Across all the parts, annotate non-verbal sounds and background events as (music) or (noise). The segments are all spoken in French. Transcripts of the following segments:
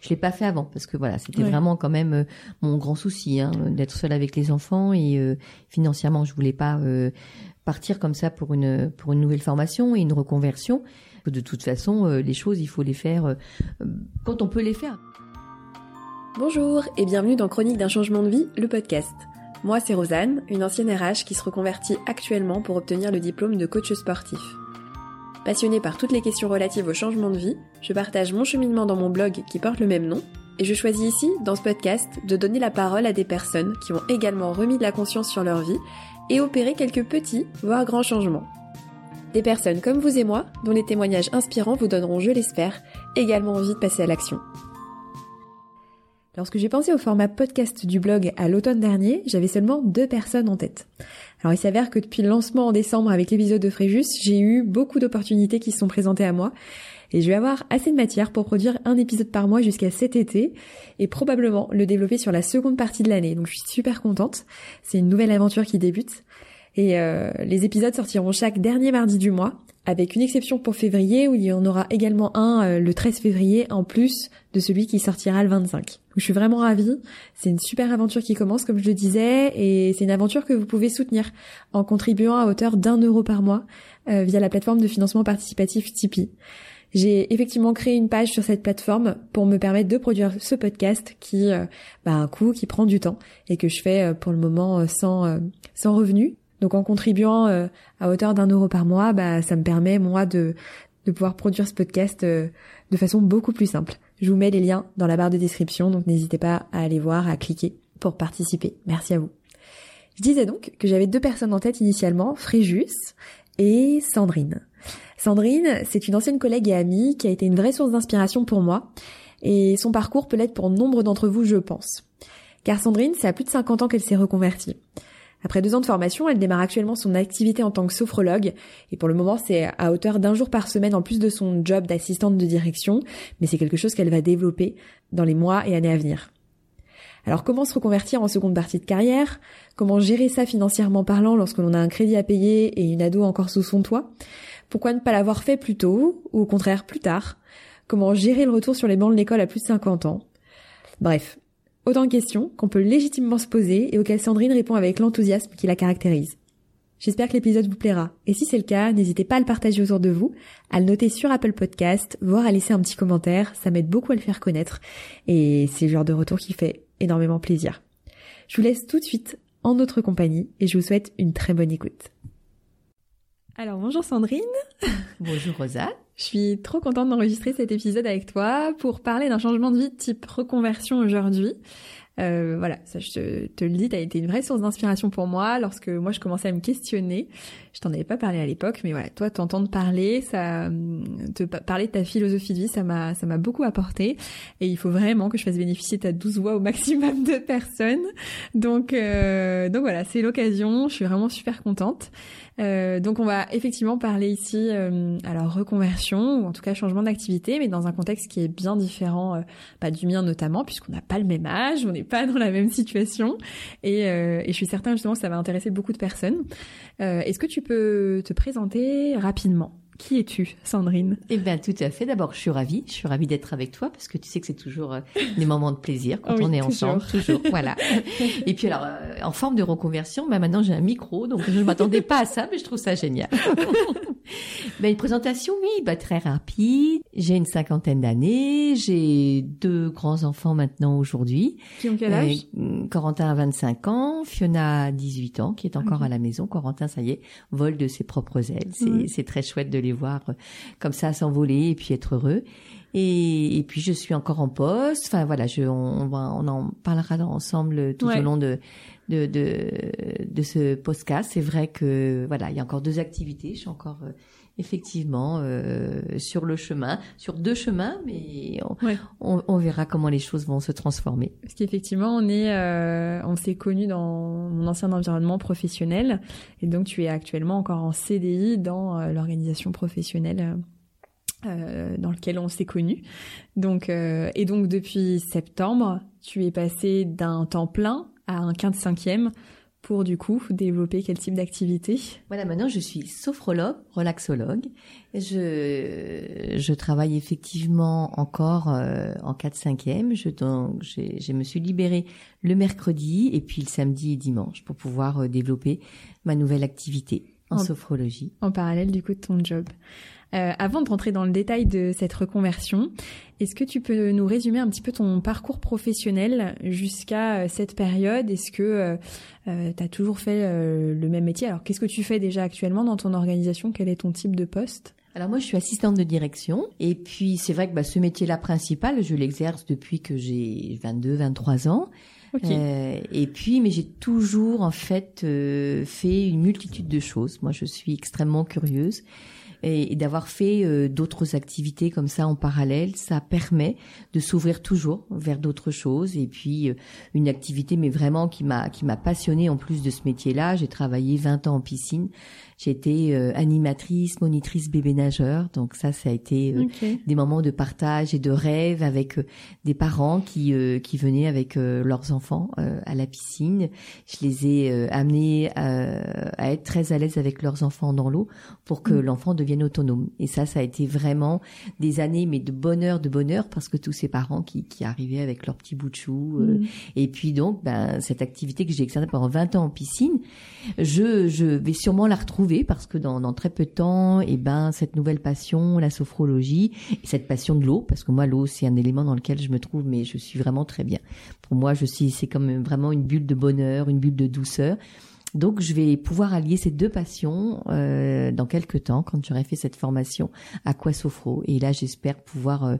je l'ai pas fait avant parce que voilà, c'était vraiment quand même mon grand souci hein, d'être seule avec les enfants et financièrement, je voulais pas partir comme ça pour une pour une nouvelle formation et une reconversion. De toute façon, les choses, il faut les faire quand on peut les faire. Bonjour et bienvenue dans Chronique d'un changement de vie, le podcast. Moi, c'est Rosanne, une ancienne RH qui se reconvertit actuellement pour obtenir le diplôme de coach sportif. Passionnée par toutes les questions relatives au changement de vie, je partage mon cheminement dans mon blog qui porte le même nom, et je choisis ici, dans ce podcast, de donner la parole à des personnes qui ont également remis de la conscience sur leur vie et opéré quelques petits, voire grands changements. Des personnes comme vous et moi, dont les témoignages inspirants vous donneront, je l'espère, également envie de passer à l'action. Lorsque j'ai pensé au format podcast du blog à l'automne dernier, j'avais seulement deux personnes en tête. Alors il s'avère que depuis le lancement en décembre avec l'épisode de Fréjus, j'ai eu beaucoup d'opportunités qui se sont présentées à moi et je vais avoir assez de matière pour produire un épisode par mois jusqu'à cet été et probablement le développer sur la seconde partie de l'année. Donc je suis super contente. C'est une nouvelle aventure qui débute. Et euh, les épisodes sortiront chaque dernier mardi du mois avec une exception pour février où il y en aura également un euh, le 13 février en plus de celui qui sortira le 25. Je suis vraiment ravie, c'est une super aventure qui commence comme je le disais et c'est une aventure que vous pouvez soutenir en contribuant à hauteur d'un euro par mois euh, via la plateforme de financement participatif Tipeee. J'ai effectivement créé une page sur cette plateforme pour me permettre de produire ce podcast qui euh, bah, un coût qui prend du temps et que je fais pour le moment sans sans revenu donc en contribuant euh, à hauteur d'un euro par mois, bah, ça me permet moi de, de pouvoir produire ce podcast euh, de façon beaucoup plus simple. Je vous mets les liens dans la barre de description, donc n'hésitez pas à aller voir, à cliquer pour participer. Merci à vous. Je disais donc que j'avais deux personnes en tête initialement, Fréjus et Sandrine. Sandrine, c'est une ancienne collègue et amie qui a été une vraie source d'inspiration pour moi, et son parcours peut l'être pour nombre d'entre vous, je pense. Car Sandrine, c'est à plus de 50 ans qu'elle s'est reconvertie. Après deux ans de formation, elle démarre actuellement son activité en tant que sophrologue. Et pour le moment c'est à hauteur d'un jour par semaine en plus de son job d'assistante de direction, mais c'est quelque chose qu'elle va développer dans les mois et années à venir. Alors comment se reconvertir en seconde partie de carrière? Comment gérer ça financièrement parlant lorsque l'on a un crédit à payer et une ado encore sous son toit? Pourquoi ne pas l'avoir fait plus tôt ou au contraire plus tard? Comment gérer le retour sur les bancs de l'école à plus de 50 ans? Bref, Autant de questions qu'on peut légitimement se poser et auxquelles Sandrine répond avec l'enthousiasme qui la caractérise. J'espère que l'épisode vous plaira. Et si c'est le cas, n'hésitez pas à le partager autour de vous, à le noter sur Apple Podcast, voire à laisser un petit commentaire. Ça m'aide beaucoup à le faire connaître. Et c'est le genre de retour qui fait énormément plaisir. Je vous laisse tout de suite en notre compagnie et je vous souhaite une très bonne écoute. Alors bonjour Sandrine. Bonjour Rosa. Je suis trop contente d'enregistrer cet épisode avec toi pour parler d'un changement de vie type reconversion aujourd'hui. Euh, voilà, ça je te, le dis, tu été une vraie source d'inspiration pour moi lorsque moi je commençais à me questionner. Je t'en avais pas parlé à l'époque, mais voilà, toi t'entendre parler, ça, te parler de ta philosophie de vie, ça m'a, ça m'a beaucoup apporté. Et il faut vraiment que je fasse bénéficier ta douze voix au maximum de personnes. Donc, euh, donc voilà, c'est l'occasion. Je suis vraiment super contente. Euh, donc on va effectivement parler ici, euh, alors reconversion ou en tout cas changement d'activité, mais dans un contexte qui est bien différent euh, bah, du mien notamment, puisqu'on n'a pas le même âge, on n'est pas dans la même situation, et, et, je suis certain justement que ça va intéresser beaucoup de personnes. Est-ce que tu peux te présenter rapidement? Qui es-tu, Sandrine? Eh bien, tout à fait. D'abord, je suis ravie. Je suis ravie d'être avec toi parce que tu sais que c'est toujours euh, des moments de plaisir quand on est ensemble, toujours. Voilà. (laughs) Et puis alors, euh, en forme de reconversion, bah maintenant j'ai un micro, donc je ne m'attendais pas à ça, mais je trouve ça génial. (laughs) ben, une présentation, oui, bah, très rapide. J'ai une cinquantaine d'années. J'ai deux grands enfants maintenant aujourd'hui. Qui ont quel âge? Euh, Corentin a 25 ans, Fiona a 18 ans, qui est encore à la maison. Corentin, ça y est, vole de ses propres ailes. C'est très chouette de les voir euh, comme ça s'envoler et puis être heureux. Et, et, puis je suis encore en poste. Enfin voilà, je, on, on en parlera ensemble tout au long de, de, de, de ce podcast. C'est vrai que voilà, il y a encore deux activités. Je suis encore euh, effectivement euh, sur le chemin, sur deux chemins, mais on, on, verra comment les choses vont se transformer. Parce qu'effectivement, on est, euh, on s'est connus dans mon ancien environnement professionnel, et donc tu es actuellement encore en CDI dans euh, l'organisation professionnelle. Dans lequel on s'est connus. Donc et donc depuis septembre, tu es passé d'un temps plein à un quinte cinquième pour du coup développer quel type d'activité Voilà, maintenant je suis sophrologue, relaxologue. Je, je travaille effectivement encore euh, en 4-5e. Je, donc, je me suis libérée le mercredi et puis le samedi et dimanche pour pouvoir euh, développer ma nouvelle activité en, sophrologie. En parallèle du coup de ton job. Euh, avant de rentrer dans le détail de cette reconversion, est-ce que tu peux nous résumer un petit peu ton parcours professionnel jusqu'à euh, cette période? Est-ce que euh, euh tu as toujours fait le même métier? Alors, qu'est-ce que tu fais déjà actuellement dans ton organisation? Quel est ton type de poste? Alors moi, je suis assistante de direction. Et puis, c'est vrai que bah, ce métier-là principal, je l'exerce depuis que j'ai 22, 23 ans. Euh, et puis, mais j'ai toujours en fait euh, fait une multitude de choses. Moi, je suis extrêmement curieuse et, d'avoir fait euh, d'autres activités comme ça en parallèle, ça permet de s'ouvrir toujours vers d'autres choses. Et puis, euh, une activité, mais vraiment qui m'a qui m'a passionnée en plus de ce métier-là. J'ai travaillé 20 ans en piscine. Été euh, animatrice, monitrice bébé nageur, donc ça, ça a été euh, des moments de partage et de rêve avec euh, des parents qui qui venaient avec leurs enfants à la piscine. Je les ai amenés à, être très à l'aise avec leurs enfants dans l'eau pour que mm. l'enfant devienne autonome. Et ça, ça a été vraiment des années, mais de bonheur, de bonheur, parce que tous ces parents qui, qui arrivaient avec leur petit bout de chou. Mm. Et puis donc, ben, cette activité que j'ai exercée pendant 20 ans en piscine, je, je vais sûrement la retrouver parce que dans, dans, très peu de temps, et eh ben cette nouvelle passion, la sophrologie, et cette passion de l'eau, parce que moi l'eau c'est un élément dans lequel je me trouve, mais je suis vraiment très bien. Pour moi, je suis, c'est comme vraiment une bulle de bonheur, une bulle de douceur. Donc, je vais pouvoir allier ces deux passions euh, dans quelques temps, quand j'aurai fait cette formation à Sophro. Et là, j'espère pouvoir euh,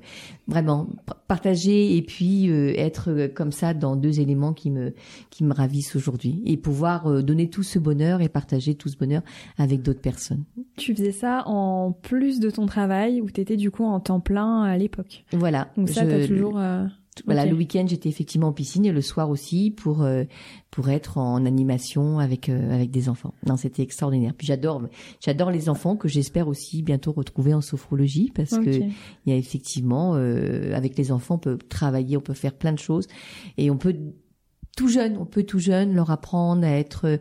vraiment partager et puis euh, être euh, comme ça dans deux éléments qui me qui me ravissent aujourd'hui et pouvoir euh, donner tout ce bonheur et partager tout ce bonheur avec d'autres personnes. Tu faisais ça en plus de ton travail ou tu étais du coup en temps plein à l'époque? Voilà. Donc ça, t'as toujours voilà, le week-end j'étais effectivement en piscine et le soir aussi pour euh, pour être en animation avec euh, avec des enfants. Non, c'était extraordinaire. Puis j'adore j'adore les enfants que j'espère aussi bientôt retrouver en sophrologie parce que il y a effectivement euh, avec les enfants on peut travailler, on peut faire plein de choses et on peut tout jeune, on peut tout jeune leur apprendre à être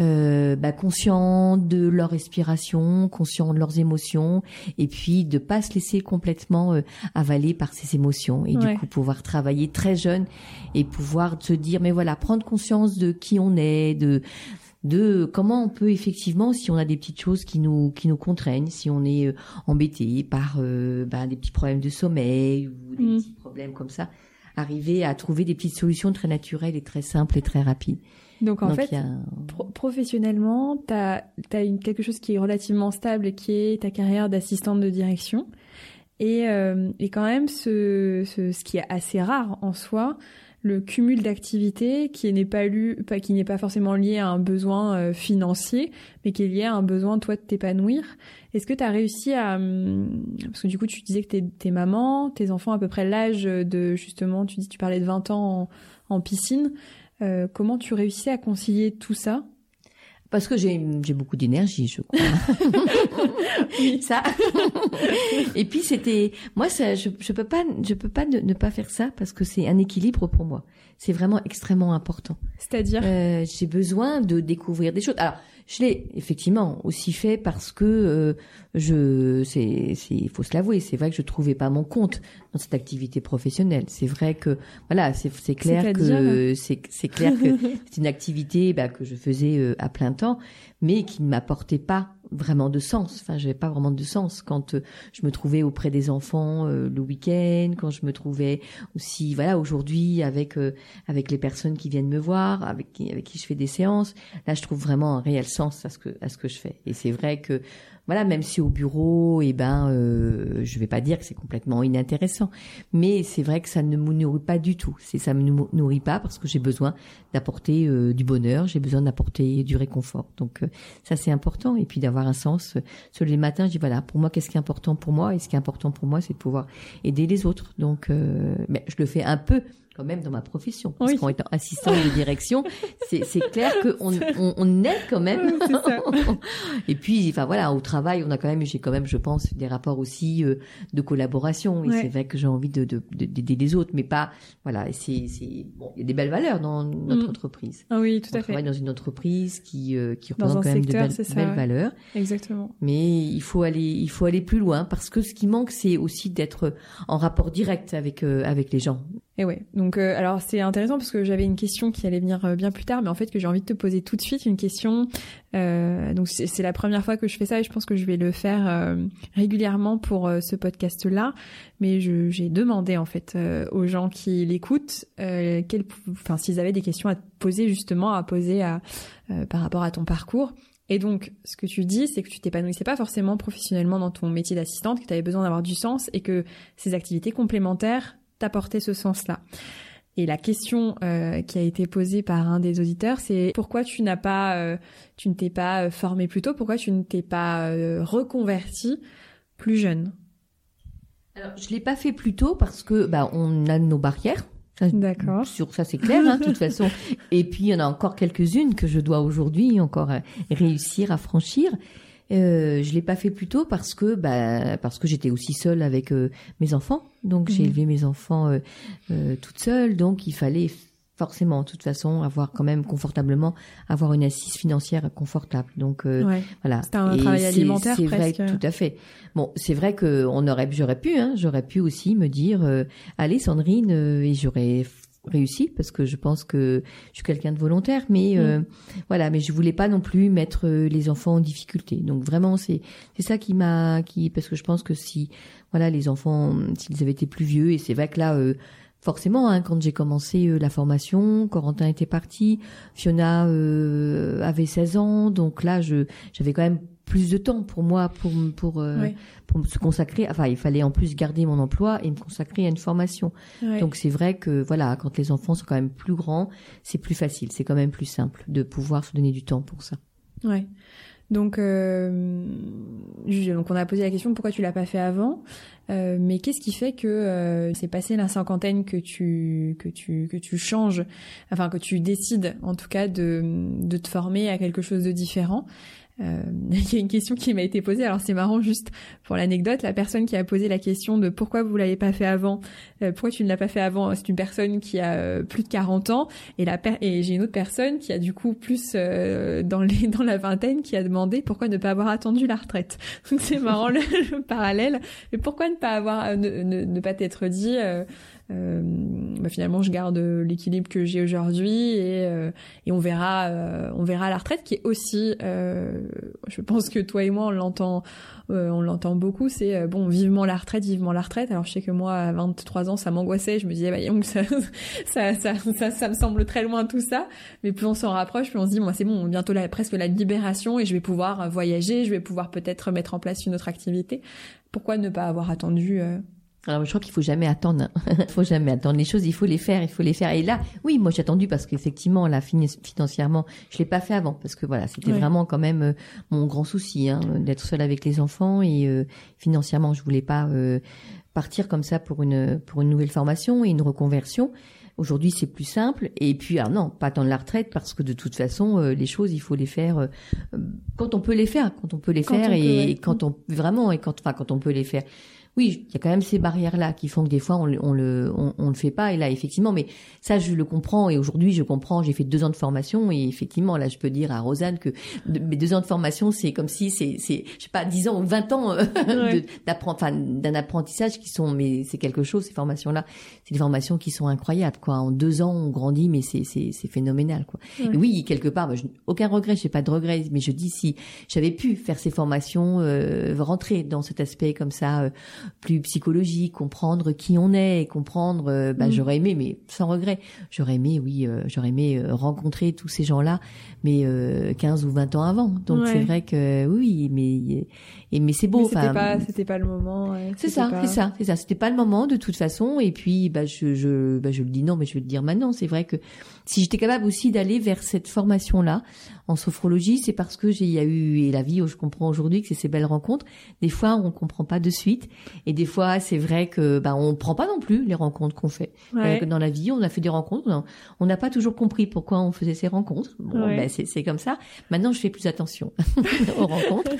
euh, bah, conscient de leur respiration, conscient de leurs émotions, et puis de pas se laisser complètement euh, avaler par ces émotions, et du coup pouvoir travailler très jeune et pouvoir se dire mais voilà prendre conscience de qui on est, de de comment on peut effectivement, si on a des petites choses qui nous qui nous contraignent, si on est euh, embêté par euh, bah, des petits problèmes de sommeil ou des mmh. petits problèmes comme ça, arriver à trouver des petites solutions très naturelles et très simples et très rapides. Donc en fait, professionnellement, tu as, quelque chose qui est relativement stable, qui est ta carrière d'assistante de direction. Et, euh, et quand même, ce, ce, ce qui est assez rare en soi, le cumul d'activités qui n'est pas lu, pas, qui n'est pas forcément lié à un besoin euh, financier, mais qui est lié à un besoin toi de t'épanouir. Est-ce que tu as réussi à hum, parce que du coup tu disais que t'es, t'es maman, tes enfants à peu près l'âge de justement, tu dis tu parlais de 20 ans en, en piscine. Euh, comment tu réussis à concilier tout ça? Parce que j'ai beaucoup d'énergie, je crois. (laughs) ça. Et puis c'était moi ça je je peux pas je peux pas ne, pas faire ça parce que c'est un équilibre pour moi. C'est vraiment extrêmement important. C'est-à-dire? Euh, j'ai besoin de découvrir des choses. Alors je l'ai effectivement aussi fait parce que euh, je, c'est, c'est, il faut se l'avouer, c'est vrai que je trouvais pas mon compte dans cette activité professionnelle. C'est vrai que, voilà, c'est, c'est clair que c'est, c'est clair que (laughs) c'est une activité bah, que je faisais euh, à plein temps, mais qui ne m'apportait pas vraiment de sens. Enfin, j'avais pas vraiment de sens quand euh, je me trouvais auprès des enfants euh, le week-end, quand je me trouvais aussi, voilà, aujourd'hui avec euh, avec les personnes qui viennent me voir, avec qui avec qui je fais des séances. Là, je trouve vraiment un réel sens à ce que à ce que je fais. Et c'est vrai que voilà, même si au bureau, eh ben, euh, je vais pas dire que c'est complètement inintéressant, mais c'est vrai que ça ne me nourrit pas du tout. C'est ça me nourrit pas parce que j'ai besoin d'apporter euh, du bonheur, j'ai besoin d'apporter du réconfort. Donc euh, ça c'est important et puis d'avoir un sens. Sur les matins, je dis voilà, pour moi qu'est-ce qui est important pour moi? Et ce qui est important pour moi, c'est de pouvoir aider les autres. Donc, euh, mais je le fais un peu quand même dans ma profession. Parce qu'en étant assistante de direction, c'est clair qu'on (laughs) on, on aide quand même. Ça. (laughs) et puis, enfin voilà, au travail, on a quand même, j'ai quand même, je pense, des rapports aussi euh, de collaboration. Et c'est vrai que j'ai envie de d'aider de, les autres, mais pas, voilà, c'est bon, il y a des belles valeurs dans notre mm. entreprise. Ah oui, tout à fait. On travaille dans une entreprise qui euh, qui représente quand même de belles, belles valeurs. Exactement. Mais il faut aller, il faut aller plus loin parce que ce qui manque, c'est aussi d'être en rapport direct avec euh, avec les gens. Et ouais. Donc euh, alors c'est intéressant parce que j'avais une question qui allait venir euh, bien plus tard, mais en fait que j'ai envie de te poser tout de suite une question. Euh, donc c'est la première fois que je fais ça et je pense que je vais le faire régulièrement pour ce podcast-là. Mais j'ai demandé en fait aux gens qui l'écoutent, enfin s'ils avaient des questions à te poser justement, à poser à, par rapport à ton parcours. Et donc, ce que tu dis, c'est que tu t'épanouissais pas forcément professionnellement dans ton métier d'assistante, que tu avais besoin d'avoir du sens et que ces activités complémentaires t'apporter ce sens-là. Et la question euh, qui a été posée par un des auditeurs, c'est pourquoi tu n'as pas, euh, tu ne t'es pas euh, formé plus tôt, pourquoi tu ne t'es pas reconverti plus jeune? Alors, je l'ai pas fait plus tôt parce que bah on a nos barrières. D'accord. Sur ça, c'est clair, hein, de toute façon. (laughs) Et puis, il y en a encore quelques-unes que je dois aujourd'hui encore réussir à franchir. Euh, je l'ai pas fait plus tôt parce que bah parce que j'étais aussi seule avec euh, mes enfants. Donc j'ai mhm. élevé mes enfants euh, euh, toute seule. Donc il fallait forcément, de toute façon, avoir quand même confortablement avoir une assise financière confortable. Donc voilà. C'était un travail alimentaire C'est vrai, tout à fait. Bon, c'est vrai que on aurait, j'aurais pu, hein, j'aurais pu aussi me dire, allez Sandrine, et j'aurais réussi parce que je pense que je suis quelqu'un de volontaire mais mm. euh, voilà mais je voulais pas non plus mettre euh, les enfants en difficulté donc vraiment c'est c'est ça qui m'a qui parce que je pense que si voilà les enfants s'ils avaient été plus vieux et c'est vrai que là euh, forcément hein, quand j'ai commencé la formation Corentin était parti Fiona avait 16 ans donc là je j'avais quand même plus de temps pour moi pour pour euh, pour se consacrer. Enfin il fallait en plus garder mon emploi et me consacrer à une formation. Donc c'est vrai que voilà quand les enfants sont quand même plus grands c'est plus facile c'est quand même plus simple de pouvoir se donner du temps pour ça. Ouais. Donc euh, donc on a posé la question pourquoi tu l'as pas fait avant? Euh, mais qu'est-ce qui fait que euh, c'est passé la cinquantaine que tu que tu que tu changes? Enfin que tu décides en tout cas de de te former à quelque chose de différent? (laughs) il y a une question qui m'a été posée. Alors c'est marrant juste pour l'anecdote, la personne qui a posé la question de pourquoi vous l'avez pas fait avant, euh, pourquoi tu ne l'as pas fait avant, c'est une personne qui a euh, plus de 40 ans et et j'ai une autre personne qui a du coup plus dans les (laughs) dans la vingtaine qui a demandé pourquoi ne pas avoir attendu la retraite. Donc c'est marrant le, (laughs) parallèle. Mais pourquoi ne pas avoir ne, ne, ne pas t'être dit euh, bah finalement je garde l'équilibre que j'ai aujourd'hui et, euh, et on verra euh, on verra la retraite qui est aussi je pense que toi et moi on l'entend on l'entend beaucoup c'est bon vivement la retraite vivement la retraite. Alors je sais que moi à 23 ans ça m'angoissait. Je me disais bah donc ça, (laughs) ça, ça, ça ça me semble très loin tout ça. Mais plus on s'en rapproche plus on se dit moi c'est bon bientôt la, presque la libération et je vais pouvoir voyager je vais pouvoir peut-être mettre en place une autre activité. Pourquoi ne pas avoir attendu alors je crois qu'il faut jamais attendre. il (laughs) faut jamais attendre les choses. Il faut les faire. Il faut les faire. Et là, oui, moi j'ai attendu parce qu'effectivement, là, financièrement, je l'ai pas fait avant parce que voilà, c'était vraiment quand même euh, mon grand souci hein, d'être seule avec les enfants et euh, financièrement, je voulais pas euh, partir comme ça pour une pour une nouvelle formation et une reconversion. Aujourd'hui, c'est plus simple. Et puis, ah non, pas attendre la retraite parce que de toute façon, les choses, il faut les faire quand on peut les faire, quand on peut les faire et, quand on vraiment et quand enfin quand on peut les faire oui, il y a quand même ces barrières-là qui font que des fois on, on le on, on, le fait pas. Et là, effectivement, mais ça, je le comprends. Et aujourd'hui, je comprends. J'ai fait deux ans de formation et effectivement, là, je peux dire à Rosanne que mes deux ans de formation, c'est comme si c'est c'est je sais pas dix ans ou vingt ans euh, (laughs) enfin, d'un apprentissage qui sont mais c'est quelque chose ces formations-là. C'est des formations qui sont incroyables quoi. En deux ans, on grandit, mais c'est c'est c'est phénoménal quoi. Et oui, quelque part, aucun regret. J'ai pas de regret, mais je dis si j'avais pu faire ces formations, euh, rentrer dans cet aspect comme ça. Euh, plus psychologique, comprendre qui on est et comprendre. Euh, bah, mm. j'aurais aimé, mais sans regret, j'aurais aimé, oui, euh, j'aurais aimé euh, rencontrer tous ces gens-là, mais 15 ou 20 ans avant. Donc c'est vrai que oui, mais et mais c'est beau. C'était pas, c'était pas le moment. c'est ça, c'est ça, c'est ça. C'était pas le moment de toute façon. Et puis bah je je bah, je le dis non, mais je vais le dire maintenant. C'est vrai que si j'étais capable aussi d'aller vers cette formation-là en sophrologie, c'est parce que j'ai y a eu et la vie où je comprends aujourd'hui que c'est ces belles rencontres. Des fois, on comprend pas de suite Et des fois, c'est vrai que bah on prend pas non plus les rencontres qu'on fait. Ouais. Euh, Dans la vie, on a fait des rencontres, on a- on n'a pas toujours compris pourquoi on faisait ces rencontres. Bon, Ouais. ben, c'est comme ça. Maintenant, je fais plus attention (laughs) aux rencontres.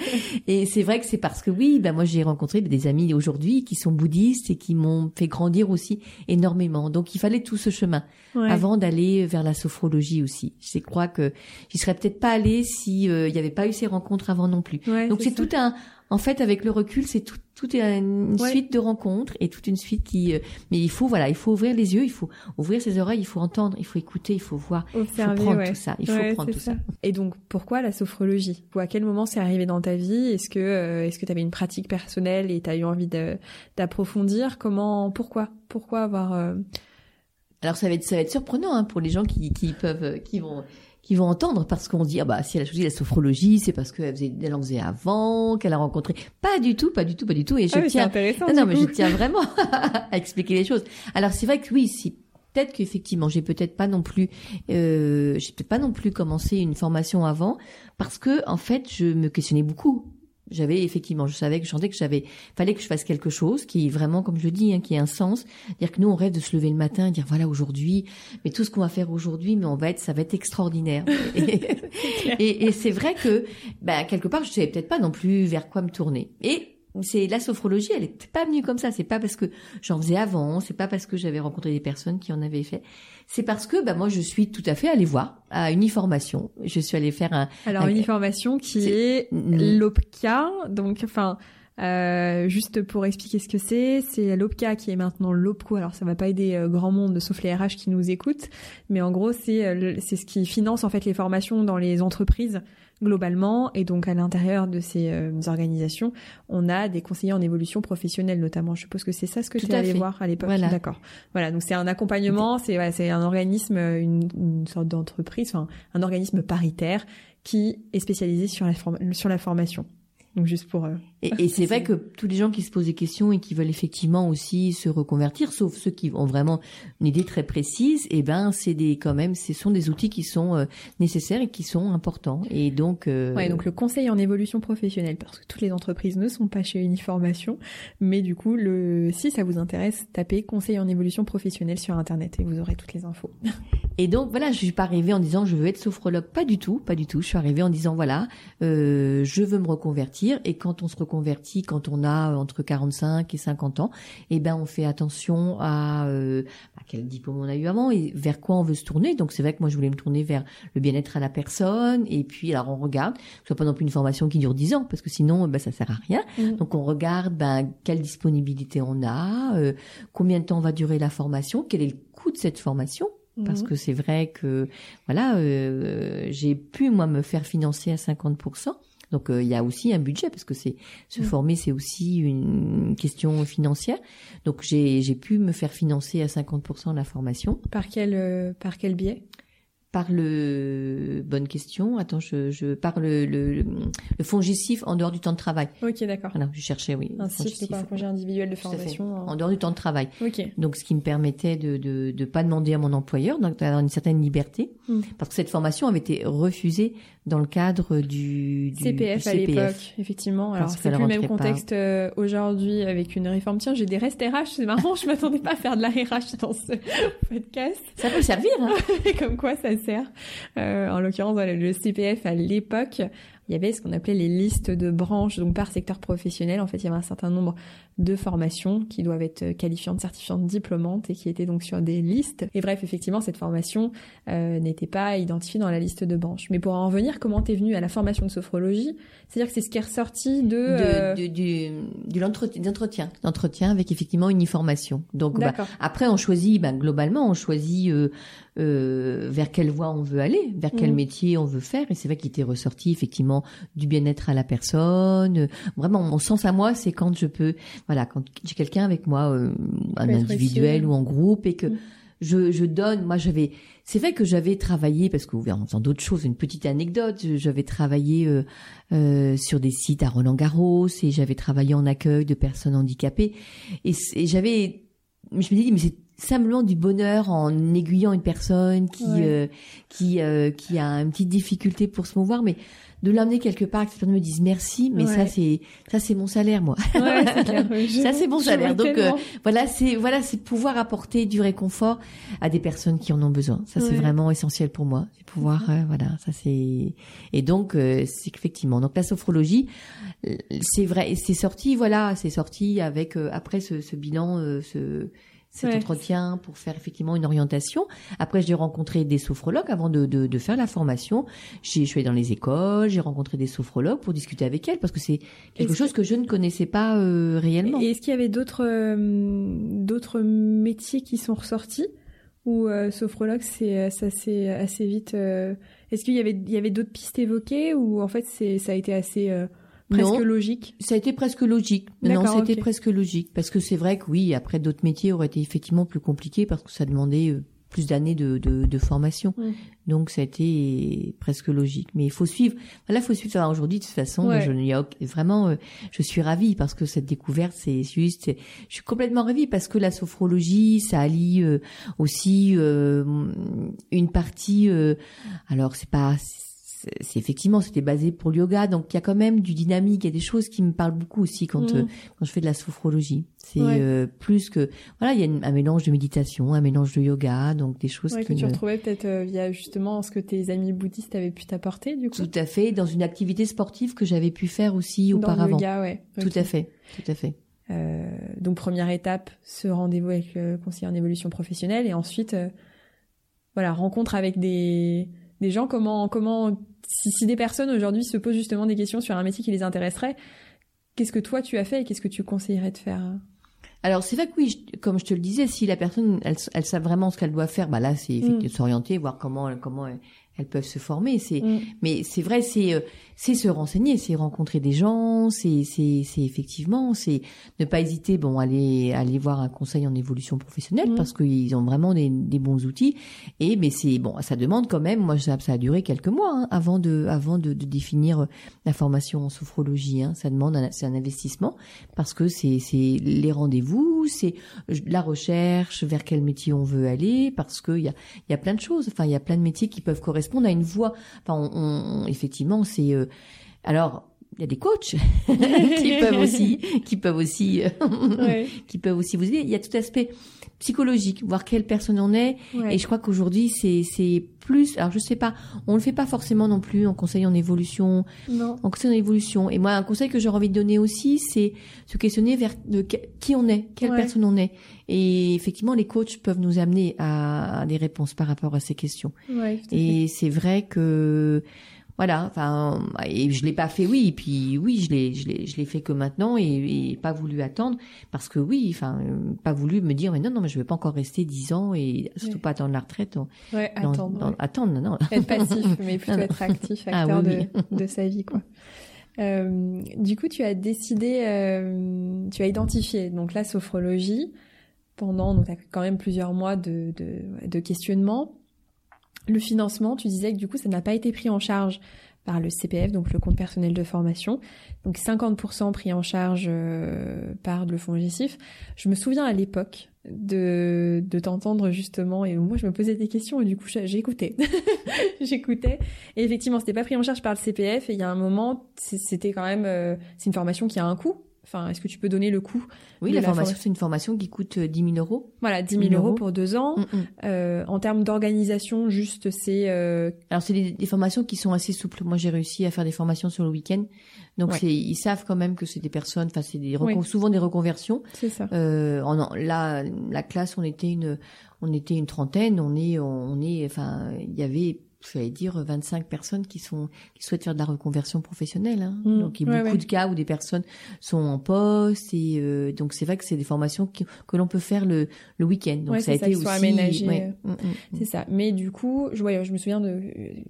Et c'est vrai que c'est parce que oui, ben moi j'ai rencontré des amis aujourd'hui qui sont bouddhistes et qui m'ont fait grandir aussi énormément. Donc il fallait tout ce chemin Ouais. avant d'aller vers la sophrologie aussi. Je crois que j'y serais peut-être pas allée si euh, il n'y avait pas eu ces rencontres avant non plus. Ouais, Donc c'est tout un en fait avec le recul, c'est tout tout une Ouais. suite de rencontres et toute une suite qui euh, mais il faut voilà, il faut ouvrir les yeux, il faut ouvrir ses oreilles, il faut entendre, il faut écouter, il faut voir, il faut Observer, prendre ouais. tout ça, il faut prendre tout ça. Et donc, pourquoi la sophrologie? Ou à quel moment c'est arrivé dans ta vie? Est-ce que euh, est-ce que tu avais une pratique personnelle et tu as eu envie d'approfondir? Comment Pourquoi? Pourquoi avoir euh, Alors ça va être ça va être surprenant hein, pour les gens qui qui peuvent euh, qui vont qui vont entendre parce qu'on se dit ah bah si elle a choisi la sophrologie c'est parce qu'elle faisait elle en faisait avant qu'elle a rencontré pas du tout pas du tout pas du tout et je Ah, tiens intéressant. non, mais je tiens vraiment (laughs) (laughs) à expliquer les choses. Alors c'est vrai que oui, si peut-être qu'effectivement j'ai peut-être pas non plus euh, j'ai peut-être pas non plus commencé une formation avant parce que en fait je me questionnais beaucoup. J'avais effectivement, je savais que je sentais que j'avais, fallait que je fasse quelque chose qui vraiment, comme je le dis, hein, qui ait un sens. Dire que nous, on rêve de se lever le matin, et dire voilà aujourd'hui, mais tout ce qu'on va faire aujourd'hui, mais on va être, ça va être extraordinaire. (laughs) et et, et c'est vrai que, ben, quelque part, je savais peut-être pas non plus vers quoi me tourner. Et c'est la sophrologie, elle est pas venue comme ça. C'est pas parce que j'en faisais avant, c'est pas parce que j'avais rencontré des personnes qui en avaient fait. C'est parce que, ben, moi, je suis tout à fait allée voir à une formation. Je suis allée faire un. Alors, un- une formation qui est l'OPCA. Donc, enfin, euh, juste pour expliquer ce que c'est, c'est l'OPCA qui est maintenant l'OPCO. Alors, ça va pas aider euh, grand monde, sauf les RH qui nous écoutent. Mais en gros, c'est euh, c'est ce qui finance en fait les formations dans les entreprises globalement. Et donc, à l'intérieur de ces euh, organisations, on a des conseillers en évolution professionnelle notamment. Je suppose que c'est ça ce que tu es allé fait. voir à l'époque. Voilà. D'accord. Voilà. Donc, c'est un accompagnement. C'est voilà, c'est un organisme, euh, une, une sorte d'entreprise, enfin, un organisme paritaire qui est spécialisé sur la, sur la formation. Donc juste pour... euh, Et, et c'est vrai que tous les gens qui se posent des questions et qui veulent effectivement aussi se reconvertir, sauf ceux qui ont vraiment une idée très précise, eh ben c'est des quand même, ce sont des outils qui sont euh, nécessaires et qui sont importants. Et donc, euh, Ouais, donc le conseil en évolution professionnelle, parce que toutes les entreprises ne sont pas chez Uniformation, mais du coup, le, si ça vous intéresse, tapez conseil en évolution professionnelle sur Internet et vous aurez toutes les infos. Et donc voilà, je suis pas arrivée en disant je veux être sophrologue, pas du tout, pas du tout. Je suis arrivée en disant voilà, euh, je veux me reconvertir. Et quand on se reconvertit, quand on a entre 45 et 50 ans, eh ben on fait attention à, euh, à quel diplôme on a eu avant et vers quoi on veut se tourner. Donc c'est vrai que moi je voulais me tourner vers le bien-être à la personne. Et puis alors on regarde, que ce soit pas non plus une formation qui dure 10 ans parce que sinon ben ça sert à rien. Donc on regarde ben quelle disponibilité on a, euh, combien de temps va durer la formation, quel est le coût de cette formation parce Mhm. que c'est vrai que voilà euh, j'ai pu moi me faire financer à 50%. Donc euh, il y a aussi un budget parce que c'est se Mhm. former c'est aussi une question financière. Donc j'ai j'ai pu me faire financer à 50% la formation Par quel, euh, par quel biais? Par le bonne question. Attends, je je par le le, le, fonds GICIF en dehors du temps de travail. Ok, d'accord. Voilà, je cherchais oui. Un quoi un projet individuel de formation En en- dehors du temps de travail. Ok. Donc, ce qui me permettait de de de pas demander à mon employeur, donc d'avoir une certaine liberté, Mm. parce que cette formation avait été refusée dans le cadre du, du CPF du à l'époque, effectivement. Alors, c'est plus le même contexte euh, aujourd'hui avec une réforme. Tiens, j'ai des restes RH, c'est marrant, je m'attendais pas à faire de la RH dans ce (laughs) podcast. Ça peut servir. Hein (laughs) Comme quoi ça sert. Euh, en l'occurrence, voilà, le CPF à l'époque, il y avait ce qu'on appelait les listes de branches, donc par secteur professionnel. En fait, il y avait un certain nombre de formations qui doivent être qualifiantes, certifiantes, diplômantes et qui étaient donc sur des listes. Et bref, effectivement, cette formation euh, n'était pas identifiée dans la liste de branches. Mais pour en revenir, comment t'es venu à la formation de sophrologie? C'est-à-dire que c'est ce qui est ressorti de... euh, de, de- du du l'entretien d'entretien d'entretien avec effectivement une formation. Donc bah, après on choisit ben, globalement on choisit euh, euh, vers quelle voie on veut aller, vers quel Mhm. métier on veut faire et c'est vrai qu'il était ressorti effectivement du bien-être à la personne. Euh, Vraiment mon sens à moi c'est quand je peux voilà quand j'ai quelqu'un avec moi euh, un individuel ou en groupe et que Mhm. je, je donne moi j'avais c'est vrai que j'avais travaillé parce que en faisant d'autres choses une petite anecdote j'avais travaillé euh, euh, sur des sites à Roland Garros et j'avais travaillé en accueil de personnes handicapées et, j'avais je me suis dit mais c'est simplement du bonheur en aiguillant une personne qui qui qui a une petite difficulté pour se mouvoir, mais de l'amener quelque part, que personne me dise merci, mais ça c'est ça c'est mon salaire moi. Ouais, (laughs) ça c'est mon salaire. Donc euh, voilà, c'est voilà, c'est pouvoir apporter du réconfort à des personnes qui en ont besoin. Ça c'est vraiment essentiel pour moi, c'est pouvoir euh, voilà, ça c'est et donc euh, c'est effectivement donc la sophrologie c'est vrai, c'est sorti voilà, c'est sorti avec après ce, ce bilan ce cet entretien pour faire effectivement une orientation. Après, j'ai rencontré des sophrologues avant de, de, de faire la formation. Je suis allée dans les écoles, j'ai rencontré des sophrologues pour discuter avec elles parce que c'est quelque chose que... je ne connaissais pas euh, réellement. Et est-ce qu'il y avait d'autres euh, d'autres métiers qui sont ressortis ou euh, sophrologue c'est ça c'est assez vite Est-ce qu'il y avait il y avait d'autres pistes évoquées ou en fait c'est ça a été assez Presque logique. Ça a été presque logique. Non, ça a été presque logique parce que c'est vrai que oui, après d'autres métiers auraient été effectivement plus compliqués parce que ça demandait euh, plus d'années de, de, de, formation. Donc ça a été presque logique. Mais il faut suivre. Là, il faut suivre. Aujourd'hui, de toute façon, je n'y a vraiment, euh, je suis ravie parce que cette découverte, c'est juste, je suis complètement ravie parce que la sophrologie, ça allie euh, aussi une partie. alors c'est pas c'est effectivement c'était basé pour le yoga donc il y a quand même du dynamique il y a des choses qui me parlent beaucoup aussi quand mm. euh, quand je fais de la sophrologie. C'est euh, plus que voilà il y a un mélange de méditation un mélange de yoga donc des choses ouais, que tu retrouvais peut-être euh, via justement ce que tes amis bouddhistes avaient pu t'apporter du coup. Tout à fait dans une activité sportive que j'avais pu faire aussi auparavant le yoga, ouais. tout à fait tout à fait. Donc première étape ce rendez-vous avec le conseiller en évolution professionnelle et ensuite voilà rencontre avec des des gens comment comment si, si des personnes aujourd'hui se posent justement des questions sur un métier qui les intéresserait, qu'est-ce que toi tu as fait et qu'est-ce que tu conseillerais de faire? Alors c'est vrai que oui, comme je te le disais, si la personne elle, elle sait vraiment ce qu'elle doit faire, bah là c'est mm. s'orienter, voir comment comment elles peuvent se former. C'est, mm. mais c'est vrai, c'est euh, c'est se renseigner, c'est rencontrer des gens, c'est c'est c'est effectivement, c'est ne pas hésiter, bon, aller aller voir un conseil en évolution professionnelle mm. parce qu'ils ont vraiment des, des bons outils. Et mais c'est bon, ça demande quand même. Moi, ça, ça a duré quelques mois hein, avant de avant de, de, définir la formation en sophrologie. Hein. Ça demande c'est un investissement parce que c'est c'est les rendez-vous, c'est la recherche vers quel métier on veut aller parce que il y a il y a plein de choses. Enfin, il y a plein de métiers qui peuvent correspondre on a une voix. Enfin, on, effectivement, c'est euh, alors il y a des coachs (laughs) qui peuvent aussi, qui peuvent aussi, euh, qui peuvent aussi vous aider. Il y a tout aspect psychologique, voir quelle personne on est. Et je crois qu'aujourd'hui, c'est c'est plus. Alors je sais pas, on le fait pas forcément non plus en conseil en évolution, non. en conseil en évolution. Et moi, un conseil que j'aurais envie de donner aussi, c'est se questionner vers de qui on est, quelle personne on est. Et effectivement, les coachs peuvent nous amener à, des réponses par rapport à ces questions. et c'est vrai que voilà enfin et je l'ai pas fait oui et puis oui je l'ai je l'ai je l'ai fait que maintenant et, pas voulu attendre parce que oui enfin pas voulu me dire mais non non mais je vais pas encore rester dix ans et surtout pas attendre la retraite ouais attendre attendre non être passif mais (laughs) plutôt être actif ah acteur de, de sa vie quoi. Euh, du coup tu as décidé euh, tu as identifié donc la sophrologie pendant donc as quand même plusieurs mois de de, de questionnement le financement, tu disais que du coup, ça n'a pas été pris en charge par le CPF, donc le compte personnel de formation. Donc 50% pris en charge euh, par le fonds GICIF. Je me souviens à l'époque de, de t'entendre justement, et moi je me posais des questions et du coup j'écoutais. (laughs) j'écoutais. Et effectivement, c'était pas pris en charge par le CPF et il y a un moment, c'était quand même, euh, c'est une formation qui a un coût. Enfin, est-ce que tu peux donner le coût Oui, la, formation, c'est une formation qui coûte 10 euh, 000 euros. Voilà, 10 000, euros pour deux ans. Mm, mm. Euh, en termes d'organisation, juste c'est... Euh... Alors, c'est des, formations qui sont assez souples. Moi, j'ai réussi à faire des formations sur le week-end. Donc, c'est, ils savent quand même que c'est des personnes, enfin, c'est des souvent des reconversions. C'est ça. Euh, en, là, la classe, on était une, on était une trentaine. On est, on est, enfin, il y avait j'allais dire 25 personnes qui sont qui souhaitent faire de la reconversion professionnelle. Hein. Mmh. donc il y a beaucoup de cas où des personnes sont en poste et euh, donc c'est vrai que c'est des formations que l'on peut faire le le week-end. Donc ça a été aussi. Euh, mmh, mmh, c'est ça. Mais du coup, je je me souviens de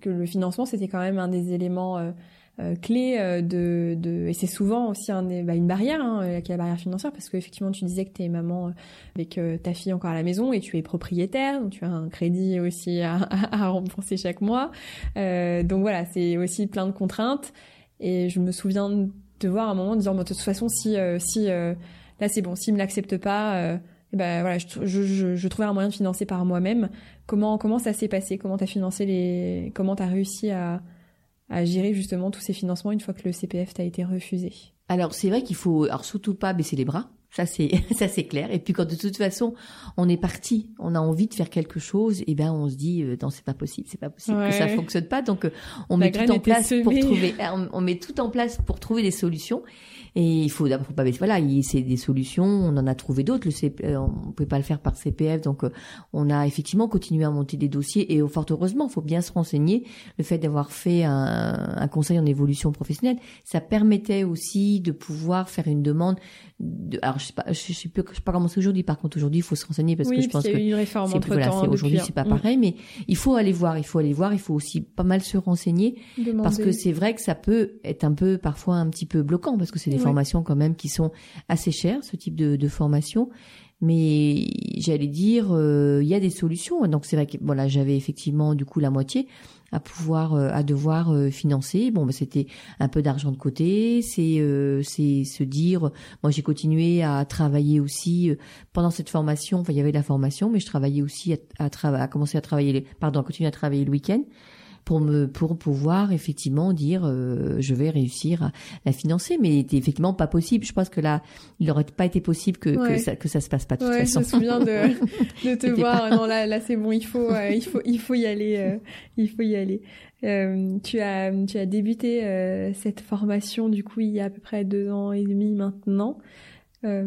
que le financement c'était quand même un des éléments euh, euh, clé euh, de, de et c'est souvent aussi un, bah, une barrière hein, euh, qui est la barrière financière parce qu'effectivement tu disais que tu es maman avec ta fille encore à la maison et tu es propriétaire donc tu as un crédit aussi à, (laughs) à, rembourser chaque mois. Donc voilà c'est aussi plein de contraintes. Et je me souviens de voir un moment en disant de toute façon si si là c'est bon s'il me l'accepte pas et ben voilà, je, je, je, trouvais un moyen de financer par moi-même. Comment comment ça s'est passé? Comment t'as financé les Comment t'as réussi à à gérer justement tous ces financements une fois que le CPF t'a été refusé Alors c'est vrai qu'il faut alors surtout pas baisser les bras. Ça c'est (laughs) ça c'est clair. Et puis quand de toute façon on est parti, on a envie de faire quelque chose, et ben on se dit euh, non c'est pas possible, c'est pas possible que ça fonctionne pas. Donc euh, on met tout en place pour trouver, on, met tout en place pour trouver des solutions. Et il faut d'abord pas baisser. Voilà, c'est des solutions. On en a trouvé d'autres. Le CP, euh, on pouvait pas le faire par CPF, donc on a effectivement continué à monter des dossiers. Et fort heureusement, il faut bien se renseigner. Le fait d'avoir fait un, un conseil en évolution professionnelle, ça permettait aussi de pouvoir faire une demande alors je sais pas, je sais plus, je sais pas comment c'est aujourd'hui. Par contre, aujourd'hui, il faut se renseigner parce que je pense que une réforme entre voilà, aujourd'hui, c'est pas mm. pareil, mais il faut aller voir, il faut aller voir, il faut aussi pas mal se renseigner parce que c'est vrai que ça peut être un peu parfois un petit peu bloquant parce que c'est des formations quand même qui sont assez chères, ce type de, de formation. Mais j'allais dire, euh, il y a des solutions. Donc c'est vrai que voilà, j'avais effectivement du coup la moitié à pouvoir euh, à devoir euh, financer. Bon, bah, c'était un peu d'argent de côté. C'est euh, c'est se dire. Moi, j'ai continué à travailler aussi pendant cette formation. Enfin, il y avait de la formation, mais je travaillais aussi à, à, à commencer à travailler. Les, pardon, à continuer à travailler le week-end pour me pour pouvoir effectivement dire euh, je vais réussir à la financer. Mais c'était effectivement pas possible. Je pense que là il n'aurait pas été possible que, que ça que ça se passe pas de toute ouais, façon je me souviens de, (laughs) de te voir. Non (laughs) là là c'est bon. Il faut euh, il faut il faut y aller euh, il faut y aller. Tu as tu as débuté cette formation du coup il y a à peu près deux ans et demi maintenant euh,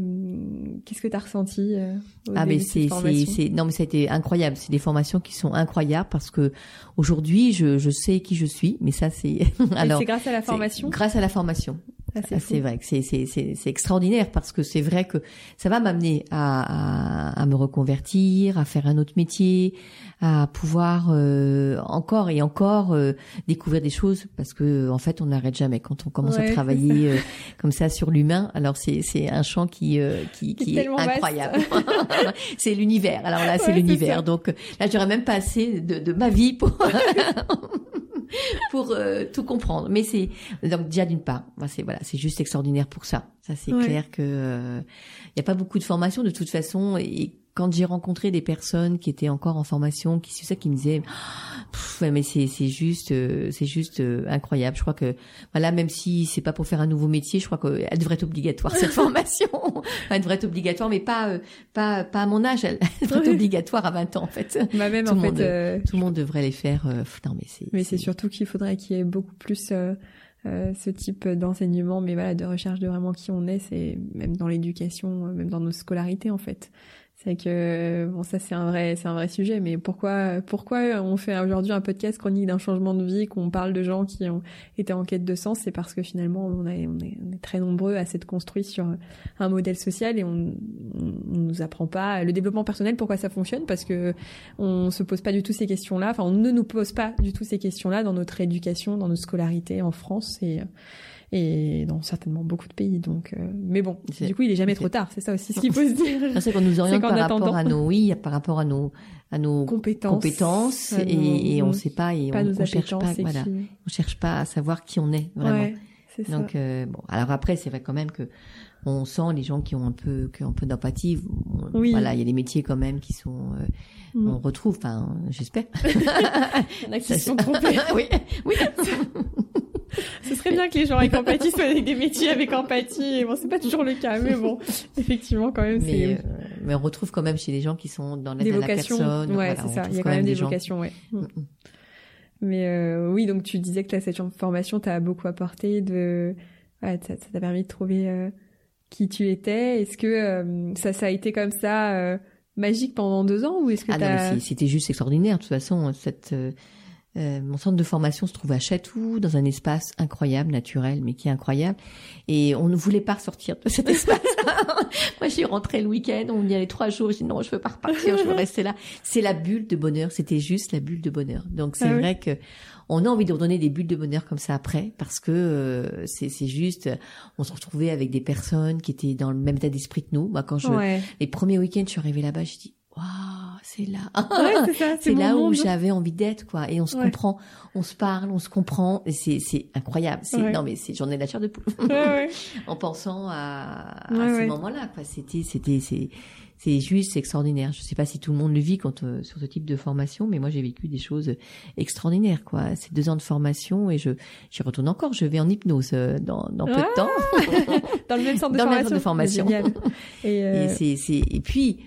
Qu'est-ce que tu as ressenti euh, Ah mais c'est c'est non mais ça a été incroyable. C'est des formations qui sont incroyables parce que aujourd'hui je, je sais qui je suis, mais ça c'est (laughs) alors c'est grâce à la formation. Grâce à la formation. Ah, c'est vrai que c'est c'est c'est extraordinaire parce que c'est vrai que ça va m'amener à, à, à me reconvertir, à faire un autre métier, à pouvoir euh, encore et encore euh, découvrir des choses parce que en fait on n'arrête jamais quand on commence à travailler euh, comme ça sur l'humain. Alors c'est c'est un champ qui qui, qui est, incroyable. (laughs) c'est l'univers. Alors là c'est l'univers. Donc là j'aurais même pas assez de, de ma vie pour (laughs) (laughs) pour euh, tout comprendre. Mais c'est donc déjà d'une part, c'est voilà, c'est juste extraordinaire pour ça. Ça c'est clair que il euh, y a pas beaucoup de formations de toute façon et quand j'ai rencontré des personnes qui étaient encore en formation, qui c'est ça qui me disaient, mais c'est c'est juste euh, c'est juste euh, incroyable. Je crois que voilà, même si c'est pas pour faire un nouveau métier, je crois qu'elle devrait être obligatoire cette (laughs) formation. elle devrait être obligatoire, mais pas euh, pas pas à mon âge. Elle devrait être obligatoire à 20 ans en fait. Bah même tout en fait, monde, tout le monde devrait les faire. non mais c'est. Mais c'est surtout qu'il faudrait qu'il y ait beaucoup plus. Euh, ce type d'enseignement, mais voilà, de recherche de vraiment qui on est, c'est même dans l'éducation, même dans nos scolarités en fait. C'est que bon ça c'est un vrai c'est un vrai sujet mais pourquoi pourquoi on fait aujourd'hui un podcast chronique d'un changement de vie qu'on parle de gens qui ont été en quête de sens? C'est parce que finalement on, est, on est, très nombreux à s'être construit sur un modèle social et on, on, nous apprend pas. Le développement personnel pourquoi ça fonctionne? Parce que on se pose pas du tout ces questions là enfin on ne nous pose pas du tout ces questions là dans notre éducation dans notre scolarité en France. Et et dans certainement beaucoup de pays. Donc, euh, mais bon, du coup, il est jamais trop tard. C'est ça aussi ce qu'il (laughs) faut se dire. C'est qu'on nous oriente par rapport à nos, oui, par rapport à nos, à nos compétences, compétences et, et, on sait pas et on, on cherche pas, voilà, on cherche pas à savoir qui on est vraiment. Ouais, Donc euh, bon, alors après, c'est vrai quand même que on sent les gens qui ont un peu, qui ont un peu d'empathie. Oui. Voilà, il y a des métiers quand même qui sont, euh, mm. on retrouve. Enfin, j'espère. (laughs) il y en a qui se sont trompés. (laughs) oui, oui. (laughs) Ce serait bien que les gens avec empathie soient avec des métiers avec empathie. Bon, c'est pas toujours le cas, mais bon, (laughs) effectivement, quand même, c'est. Euh, mais on retrouve quand même chez les gens qui sont dans l'aide à la personne. Ouais, c'est ça. Il y a quand même des, vocations, ouais. Mm, mm. Mais euh, oui, donc tu disais que cette formation t'a beaucoup apporté de, ouais, ça t'a permis de trouver euh, qui tu étais. Est-ce que euh, ça, ça a été comme ça euh, magique pendant deux ans ou est-ce que ah c'était juste extraordinaire. De toute façon, cette euh, mon centre de formation se trouve à Chatou, dans un espace incroyable, naturel, mais qui est incroyable. Et on ne voulait pas sortir de cet (laughs) espace. (laughs) Moi, j'ai rentré le week-end, on y allait trois jours. J'ai dit non, je veux pas repartir, je veux rester là. C'est la bulle de bonheur. C'était juste la bulle de bonheur. Donc c'est ah vrai que on a envie de redonner des bulles de bonheur comme ça après, parce que euh, c'est juste, on se retrouvait avec des personnes qui étaient dans le même état d'esprit que nous. Moi, quand je les premiers week-ends, je suis arrivée là-bas, je dis waouh c'est là. c'est (laughs) là où j'avais envie d'être, quoi. Et on se comprend, on se parle, on se comprend. Et c'est, c'est incroyable. C'est, non, mais c'est, j'en ai la chair de poule. (laughs) en pensant à, à ces moments-là, quoi. C'était, c'était, c'est, c'est juste extraordinaire. Je sais pas si tout le monde le vit quand euh, sur ce type de formation, mais moi j'ai vécu des choses extraordinaires quoi. C'est deux ans de formation et je j'y retourne encore. Je vais en hypnose euh, dans, dans peu de Ah temps. (laughs) Dans le même centre de Dans le même formation. centre de formation. Et, euh, Et c'est c'est et puis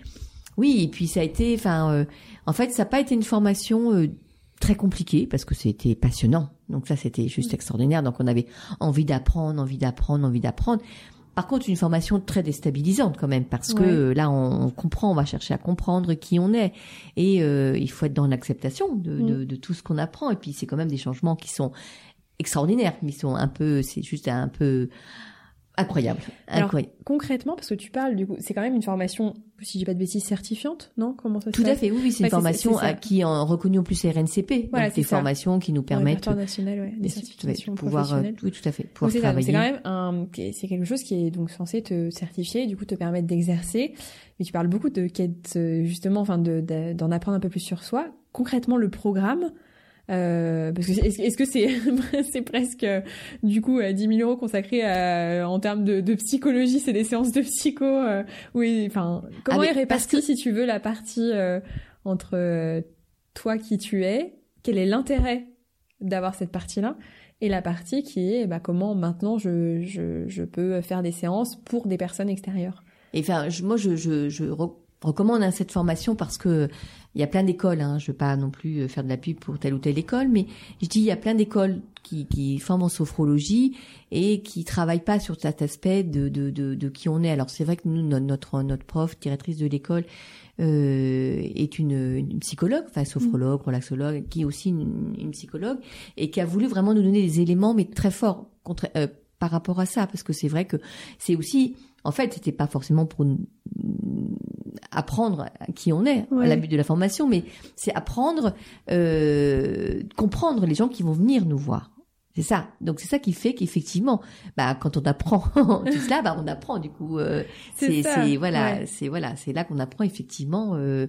oui et puis ça a été enfin euh, en fait ça n'a pas été une formation euh, très compliquée parce que c'était passionnant. Donc ça c'était juste extraordinaire. Donc on avait envie d'apprendre, envie d'apprendre, envie d'apprendre. Par contre, une formation très déstabilisante quand même parce que Ouais. euh, là, on, on comprend, on va chercher à comprendre qui on est et euh, il faut être dans l'acceptation de, Mm. de, de tout ce qu'on apprend. Et puis, c'est quand même des changements qui sont extraordinaires, mais ils sont un peu, c'est juste un peu incroyable. Alors, Incroyable. concrètement, parce que tu parles, du coup, c'est quand même une formation, si j'ai pas de bêtises, certifiante, non? Comment ça se Tout à fait, oui, oui, c'est Ouais, une formation à- qui est en- reconnue en plus RNCP, Voilà, donc c'est des ça. formations qui nous permettent répertoire national, ouais, des de certifications pouvoir, euh, oui, tout à fait, pouvoir donc travailler. c'est quand même un, c'est quelque chose qui est donc censé te certifier, et du coup te permettre d'exercer. Mais tu parles beaucoup de quête, euh, justement, enfin de de- d'en apprendre un peu plus sur soi. Concrètement, le programme, euh, parce que est-ce que c'est (laughs) c'est presque euh, du coup euh, 10 000 euros consacrés à, en termes de, de psychologie, c'est des séances de psycho. Euh, oui, enfin comment Ah, est répartie si tu veux la partie euh, entre euh, toi qui tu es, quel est l'intérêt d'avoir cette partie-là? Et la partie qui est bah, comment maintenant je, je, je peux faire des séances pour des personnes extérieures. Et enfin, je- moi, je, je, je re- recommande hein, cette formation parce que il y a plein d'écoles. Hein, je veux pas non plus euh, faire de la pub pour telle ou telle école, mais je dis il y a plein d'écoles qui, qui forment en sophrologie et qui travaillent pas sur cet aspect de, de, de, de qui on est. Alors c'est vrai que nous, no- notre notre prof, directrice de l'école, euh, est une, une psychologue, enfin sophrologue, relaxologue, qui est aussi une, une psychologue et qui a voulu vraiment nous donner des éléments, mais très forts contre, euh, par rapport à ça, parce que c'est vrai que c'est aussi, en fait, c'était pas forcément pour apprendre qui on est Ouais. à la but de la formation, mais c'est apprendre, euh, comprendre les gens qui vont venir nous voir. C'est ça. Donc c'est ça qui fait qu'effectivement, bah quand on apprend (laughs) tout cela, bah on apprend du coup. euh, C'est voilà, ouais. c'est voilà, c'est là qu'on apprend effectivement euh,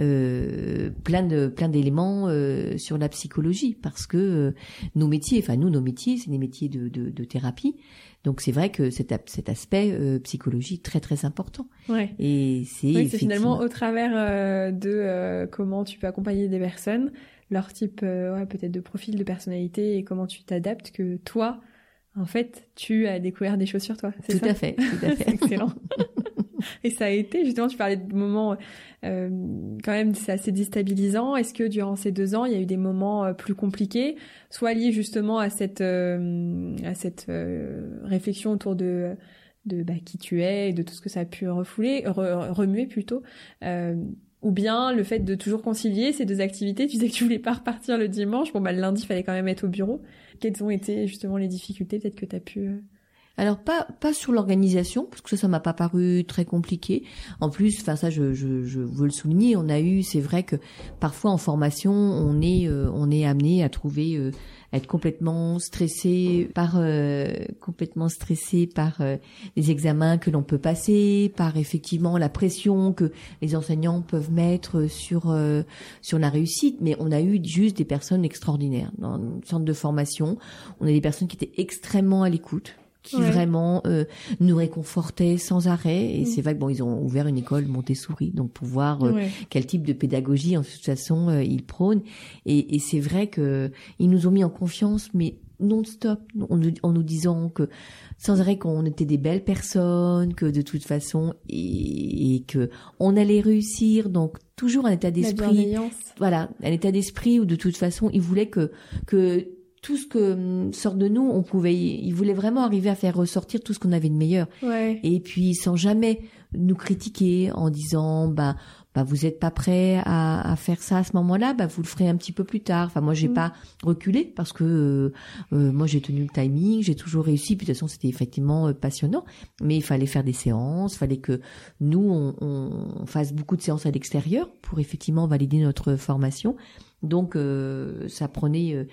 euh, plein de plein d'éléments euh, sur la psychologie parce que euh, nos métiers, enfin nous nos métiers, c'est des métiers de, de, de thérapie. Donc c'est vrai que cet, cet aspect euh, psychologie très très important. Ouais. Et c'est Oui, finalement au travers euh, de euh, comment tu peux accompagner des personnes, leur type euh, ouais, peut-être de profil de personnalité et comment tu t'adaptes que toi, en fait, tu as découvert des choses sur toi. C'est tout ça à fait, tout à (laughs) fait. excellent. Et ça a été, justement, tu parlais de moments, euh, quand même, c'est assez déstabilisant. Est-ce que durant ces deux ans, il y a eu des moments euh, plus compliqués, soit liés justement à cette, euh, à cette euh, réflexion autour de, de bah, qui tu es et de tout ce que ça a pu refouler, re- remuer plutôt, euh, ou bien le fait de toujours concilier ces deux activités. Tu disais que tu voulais pas repartir le dimanche. Bon, bah, le lundi, il fallait quand même être au bureau. Quelles ont été justement les difficultés peut-être que tu as pu... euh, Alors pas pas sur l'organisation parce que ça ça m'a pas paru très compliqué. En plus, enfin ça je, je je veux le souligner, on a eu c'est vrai que parfois en formation on est euh, on est amené à trouver euh, être complètement stressé par euh, complètement stressé par euh, les examens que l'on peut passer, par effectivement la pression que les enseignants peuvent mettre sur euh, sur la réussite. Mais on a eu juste des personnes extraordinaires dans le centre de formation. On a des personnes qui étaient extrêmement à l'écoute qui Ouais. vraiment euh, nous réconfortaient sans arrêt. Et Mm. c'est vrai que bon, ils ont ouvert une école Montessori, donc pour voir euh, ouais. quel type de pédagogie en toute façon euh, ils prônent. Et, et c'est vrai que ils nous ont mis en confiance, mais non-stop, en, nous- en nous disant que sans arrêt qu'on était des belles personnes, que de toute façon et, et que on allait réussir. Donc toujours un état d'esprit voilà, un état d'esprit où de toute façon, il voulait que que tout ce que hum, sort de nous, on pouvait, il voulait vraiment arriver à faire ressortir tout ce qu'on avait de meilleur. Ouais. Et puis sans jamais nous critiquer en disant, bah, bah vous êtes pas prêt à, à faire ça à ce moment-là, bah vous le ferez un petit peu plus tard. Enfin moi j'ai Mm. pas reculé parce que euh, euh, moi j'ai tenu le timing, j'ai toujours réussi. Puis de toute façon c'était effectivement euh, passionnant, mais il fallait faire des séances, fallait que nous on, on fasse beaucoup de séances à l'extérieur pour effectivement valider notre formation. Donc ça prenait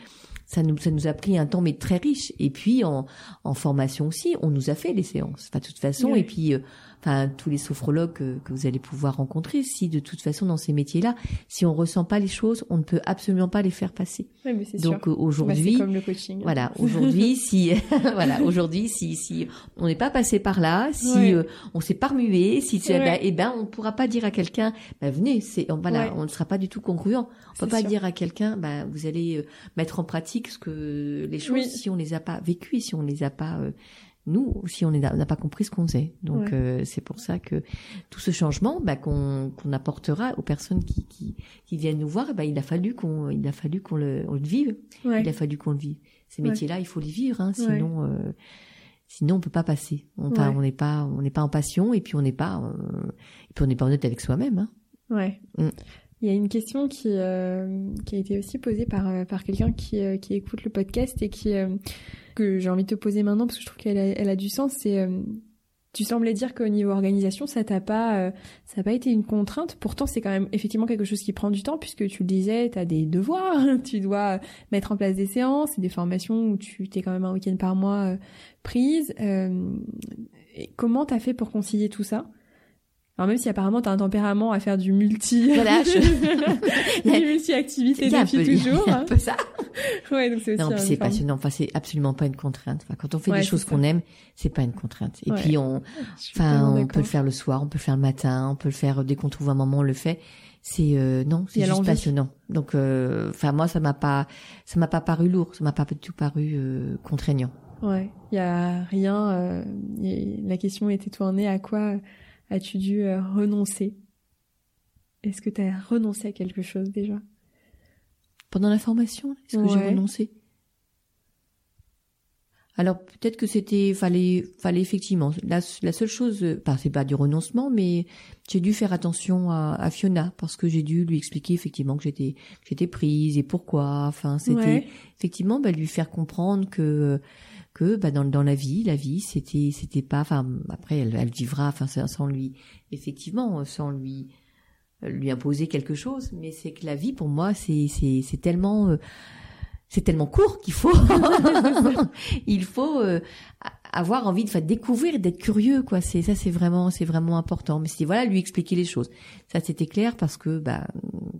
ça nous, ça nous a pris un temps mais très riche. Et puis en, en formation aussi, on nous a fait les séances. Enfin, de toute façon, et puis enfin tous les sophrologues que, vous allez pouvoir rencontrer, si de toute façon dans ces métiers-là, si on ressent pas les choses, on ne peut absolument pas les faire passer. Oui, mais Donc euh, aujourd'hui, comme le coaching. Voilà, aujourd'hui (laughs) si (laughs) voilà, aujourd'hui si si on n'est pas passé par là, si euh, on s'est pas remué, si ouais. ben, eh ben on pourra pas dire à quelqu'un ben, venez, c'est on, voilà, on ne sera pas du tout congruent. On peut pas sûr. dire à quelqu'un ben vous allez euh, mettre en pratique ce que les choses si on les a pas vécues, si on les a pas nous aussi on n'a pas compris ce qu'on faisait. Donc ouais. euh, c'est pour ça que tout ce changement bah, qu'on apportera aux personnes qui, qui, qui viennent nous voir, bah, il a fallu qu'on il a fallu qu'on le, on le vive. Ouais. Il a fallu qu'on le vive. Ces métiers-là, il faut les vivre, hein, sinon euh, sinon on peut pas passer. On n'est pas on n'est pas en passion et puis on n'est pas euh, et puis on n'est pas honnête avec soi-même. Hein. Ouais. Mm. Il y a une question qui, euh, qui a été aussi posée par, euh, par quelqu'un qui, euh, qui écoute le podcast et qui, euh, que j'ai envie de te poser maintenant parce que je trouve qu'elle a, elle a du sens. C'est, euh, tu semblais dire qu'au niveau organisation, ça t'a pas, ça n'a pas été une contrainte. Pourtant, c'est quand même effectivement quelque chose qui prend du temps puisque tu le disais, tu as des devoirs, (laughs) tu dois mettre en place des séances et des formations où tu t'es quand même un week-end par mois prise. comment t'as fait pour concilier tout ça? Alors même si apparemment t'as un tempérament à faire du multi, voilà, je... (laughs) du multi-activité depuis toujours. un peu ça. (laughs) ouais, donc c'est aussi. Non, c'est passionnant. Enfin, c'est absolument pas une contrainte. Enfin, quand on fait ouais, des choses qu'on aime, c'est pas une contrainte. Et ouais. puis on, enfin, on peut le faire le soir, on peut le faire le matin, on peut le faire dès qu'on trouve un moment, on le fait. C'est euh, non, c'est juste passionnant. Donc, enfin, euh, moi, ça m'a pas, ça m'a pas paru lourd, ça m'a pas du tout paru euh, contraignant. Ouais, il y a rien. la question était tournée à quoi As-tu dû euh, renoncer? Est-ce que tu as renoncé à quelque chose déjà? Pendant la formation, est-ce que ouais. j'ai renoncé? Alors peut-être que c'était fallait fallait effectivement la, la seule chose enfin c'est pas du renoncement mais j'ai dû faire attention à, à Fiona parce que j'ai dû lui expliquer effectivement que j'étais j'étais prise et pourquoi enfin c'était ouais. effectivement bah, lui faire comprendre que que bah, dans dans la vie la vie c'était c'était pas enfin après elle, elle vivra enfin sans lui effectivement sans lui lui imposer quelque chose mais c'est que la vie pour moi c'est c'est c'est tellement euh, c'est tellement court qu'il faut (laughs) il faut euh, avoir envie de faire découvrir d'être curieux quoi. C'est ça c'est vraiment c'est vraiment important. Mais c'est voilà lui expliquer les choses. Ça c'était clair parce que bah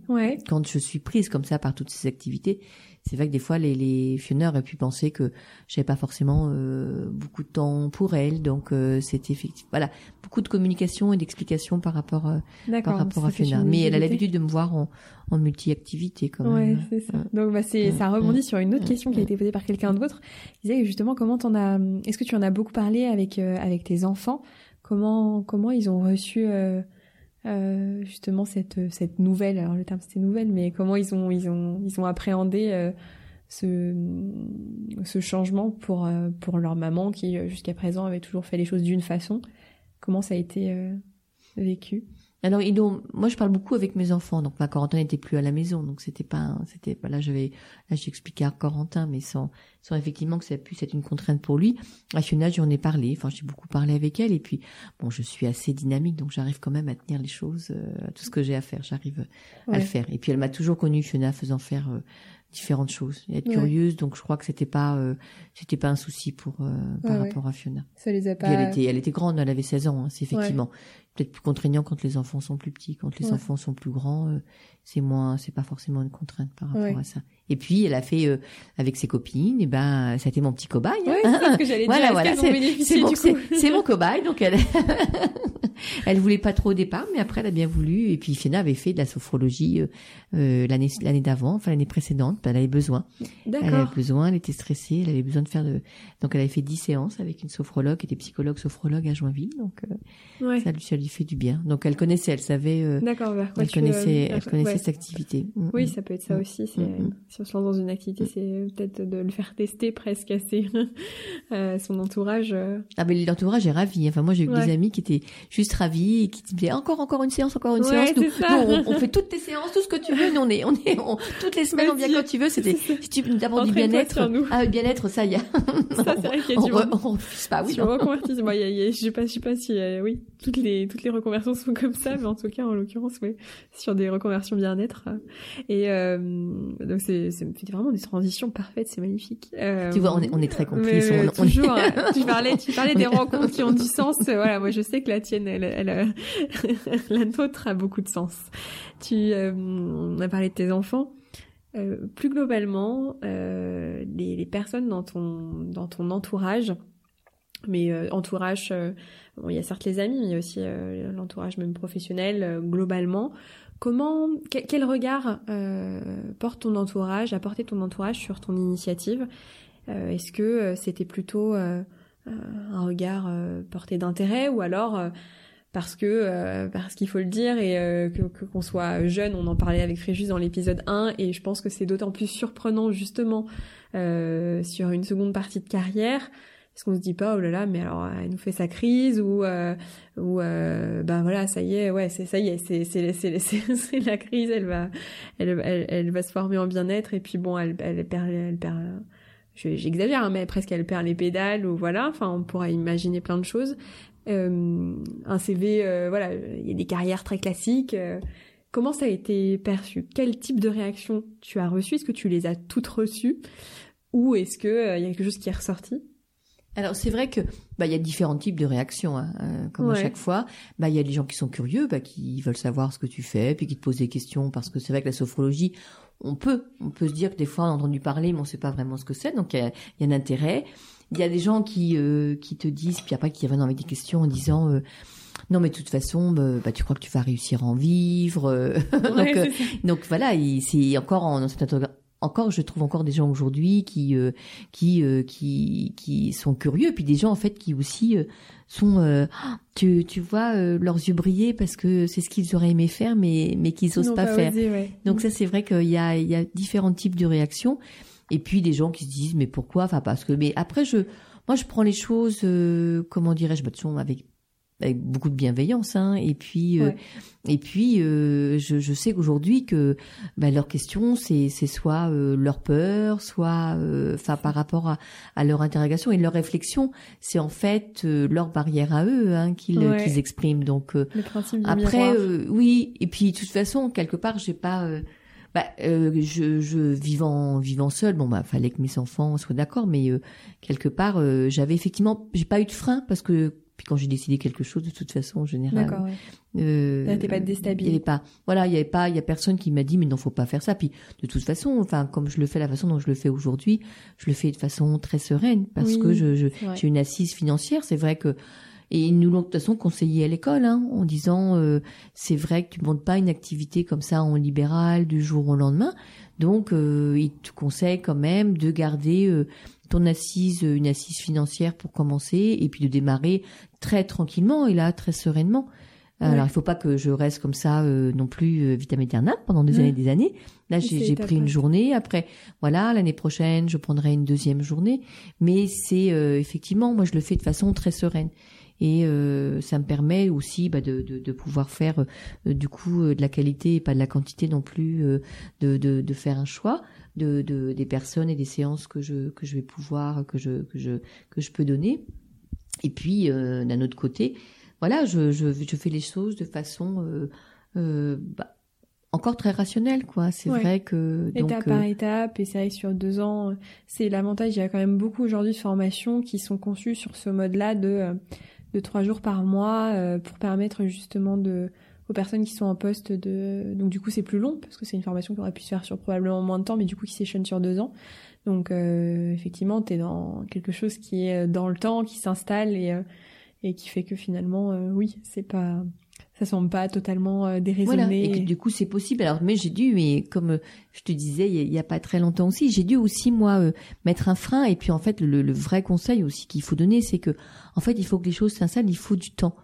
ouais. quand je suis prise comme ça par toutes ces activités c'est vrai que des fois les, les Fiona auraient pu penser que j'avais pas forcément euh, beaucoup de temps pour elle donc euh, c'était effectivement voilà. Beaucoup de communication et d'explication par rapport euh, par rapport à Fiona mais elle a l'habitude de me voir en, en multi-activité quand même. ouais c'est ça. Donc bah c'est ça rebondit sur une autre question qui a été posée par quelqu'un d'autre. Il disait justement comment t'en as est-ce que tu en as beaucoup parlé avec euh, avec tes enfants? Comment comment ils ont reçu euh, euh, justement cette cette nouvelle alors le terme c'était nouvelle mais comment ils ont ils ont ils ont appréhendé euh, ce ce changement pour euh, pour leur maman qui jusqu'à présent avait toujours fait les choses d'une façon. Comment ça a été euh, vécu? Alors, ils ont, moi, je parle beaucoup avec mes enfants. Donc, ma Corentin n'était plus à la maison, donc c'était pas, c'était, là, je vais, là, j'expliquais à Corentin, mais sans, sans effectivement que ça puisse être une contrainte pour lui. À Fiona, j'en ai parlé. Enfin, j'ai beaucoup parlé avec elle. Et puis, bon, je suis assez dynamique, donc j'arrive quand même à tenir les choses, euh, tout ce que j'ai à faire, j'arrive ouais. à le faire. Et puis, elle m'a toujours connue, Fiona, faisant faire euh, différentes choses, et être ouais. curieuse. Donc, je crois que c'était pas, euh, c'était pas un souci pour par ouais, rapport à Fiona. Ça les a pas. Puis elle était, elle était grande, elle avait 16 ans. Hein, c'est effectivement peut-être plus contraignant quand les enfants sont plus petits. Quand les ouais. enfants sont plus grands, euh, c'est moins, c'est pas forcément une contrainte par rapport ouais. à ça. Et puis elle a fait euh, avec ses copines, et ben ça a été mon petit cobaye. Hein. C'est ce que j'allais voilà, (laughs) dire. Voilà, c'est mon, c'est mon cobaye, donc elle, (laughs) elle voulait pas trop au départ, mais après elle a bien voulu. Et puis Fiona avait fait de la sophrologie euh, euh l'année l'année d'avant, enfin l'année précédente. Ben, elle avait besoin. Elle avait besoin, elle était stressée, elle avait besoin de faire de. Donc elle avait fait dix séances avec une sophrologue qui était psychologue sophrologue à Joinville. Donc euh, ouais. ça lui, ça lui fait du bien. Donc elle connaissait, elle savait. D'accord. Elle connaissait, elle connaissait cette activité. Oui, ça peut être ça aussi. C'est, mm -hmm. Si on se lance dans une activité, c'est peut-être de le faire rester presque assez (laughs) euh, son entourage. Euh. Ah ben l'entourage est ravi. Enfin moi j'ai eu des amis qui étaient juste ravis et qui disaient encore encore une séance, encore une séance. Nous, on, fait toutes tes séances, tout ce que tu veux. Nous on est on est toutes les semaines on vient quand tu veux. C'était si tu nous d'abord du bien-être. Ah bien-être ça y a. Ça c'est vrai qu'il y a on, re, on refuse pas. Oui. Tu reconvertis. Moi y a, y a, je sais pas je sais pas si euh, oui toutes les toutes les reconversions sont comme ça, mais en tout cas en l'occurrence oui sur des reconversions bien-être. Et euh, donc c'est c'est vraiment des transitions parfaites, c'est magnifique. Euh, tu vois, on est, on est très complices. on, toujours. Hein. (laughs) tu parlais, tu parlais des rencontres qui ont du sens. Voilà, moi je sais que la tienne, elle, (laughs) la nôtre a beaucoup de sens. Tu, euh, on a parlé de tes enfants. Euh, plus globalement, euh, les, les, personnes dans ton dans ton entourage, mais euh, entourage, bon, il y a certes les amis, mais il y a aussi l'entourage même professionnel globalement. Comment, quel, regard euh, porte ton entourage, a porté ton entourage sur ton initiative? Euh, Est-ce que euh, c'était plutôt un regard porté d'intérêt ou alors parce que parce qu'il faut le dire et que qu'on soit jeune, on en parlait avec Fréjus dans l'épisode 1 et je pense que c'est d'autant plus surprenant justement sur une seconde partie de carrière est-ce qu'on se dit pas oh là là mais alors elle nous fait sa crise ou euh, ou euh, ben voilà ça y est ouais c'est ça y est c'est c'est c'est c'est (laughs) la crise elle va elle, elle, elle va se former en bien-être et puis bon elle elle perd elle perd j'exagère hein, mais presque elle perd les pédales ou voilà enfin on pourra imaginer plein de choses. Euh, un CV euh, voilà il y a des carrières très classiques euh, comment ça a été perçu? Quel type de réaction tu as reçu? Est-ce que tu les as toutes reçues? Ou est-ce que il y a quelque chose qui est ressorti? Alors c'est vrai que bah il y a différents types de réactions, hein, euh, comme à chaque fois. Bah il y a des gens qui sont curieux, bah qui veulent savoir ce que tu fais, puis qui te posent des questions parce que c'est vrai que la sophrologie, on peut, on peut se dire que des fois on a entendu parler, mais on sait pas vraiment ce que c'est, donc il y a, y a, un intérêt. Il y a des gens qui euh, qui te disent, puis après qui reviennent avec des questions en disant. Euh, non, mais de toute façon, bah, bah, tu crois que tu vas réussir à en vivre. (laughs) donc, donc voilà, c'est encore en, dans cette encore, je trouve encore des gens aujourd'hui qui euh, qui euh, qui qui sont curieux, puis des gens en fait qui aussi euh, sont, tu tu vois leurs yeux briller parce que c'est ce qu'ils auraient aimé faire, mais mais qu'ils osent pas, faire. Donc ça, c'est vrai qu'il y a il y a différents types de réactions, et puis des gens qui se disent mais pourquoi, enfin parce que mais après je moi je prends les choses comment dirais-je, bah, avec avec beaucoup de bienveillance hein, et puis euh, et puis euh, je, je, sais qu'aujourd'hui que bah, leur question c'est c'est soit euh, leur peur soit enfin par rapport à, à leur interrogation et leur réflexion. C'est en fait leur barrière à eux hein, qu'ils qu'ils expriment. Donc après oui. Et puis de toute façon quelque part j'ai pas bah, je, je vivant vivant seul, bon bah fallait que mes enfants soient d'accord, mais quelque part j'avais effectivement j'ai pas eu de frein parce que puis quand j'ai décidé quelque chose, de toute façon, en général, D'accord, ouais. euh, t'es pas déstabilisé. pas, voilà, il y avait pas, il y a personne qui m'a dit mais non, faut pas faire ça. Puis de toute façon, enfin, comme je le fais, la façon dont je le fais aujourd'hui, je le fais de façon très sereine parce que je, je j'ai une assise financière. C'est vrai que et ils nous l'ont de toute façon conseillé à l'école, hein, en disant euh, c'est vrai que tu montes pas une activité comme ça en libéral du jour au lendemain, donc euh, ils te conseillent quand même de garder euh, ton assise, une assise financière pour commencer, et puis de démarrer très tranquillement et là très sereinement. Alors il faut pas que je reste comme ça euh, non plus euh, vitam aeternam pendant des années et des années. Là j'ai pris une journée. Après voilà l'année prochaine je prendrai une deuxième journée. Mais c'est euh, effectivement moi je le fais de façon très sereine et euh, ça me permet aussi bah, de, de, de, pouvoir faire du coup de la qualité et pas de la quantité non plus de, de, de faire un choix de, de, des personnes et des séances que je que je vais pouvoir que je que je que je peux donner. Et puis euh, d'un autre côté, voilà, je, je, je fais les choses de façon euh, euh, bah, encore très rationnelle, quoi. C'est vrai que donc, étape par étape, et c'est vrai sur deux ans, c'est l'avantage. Il y a quand même beaucoup aujourd'hui de formations qui sont conçues sur ce mode-là de de trois jours par mois pour permettre justement de personnes qui sont en poste de donc du coup c'est plus long parce que c'est une formation qui aurait pu se faire sur probablement moins de temps mais du coup qui s'échelonne sur deux ans. Donc euh, effectivement tu es dans quelque chose qui est dans le temps qui s'installe et euh, et qui fait que finalement euh, oui c'est pas ça semble pas totalement euh, déraisonné. Et du coup c'est possible. Alors mais j'ai dû mais comme je te disais il y, a pas très longtemps aussi j'ai dû aussi moi mettre un frein. Et puis en fait le, le vrai conseil aussi qu'il faut donner c'est que en fait il faut que les choses s'installent il faut du temps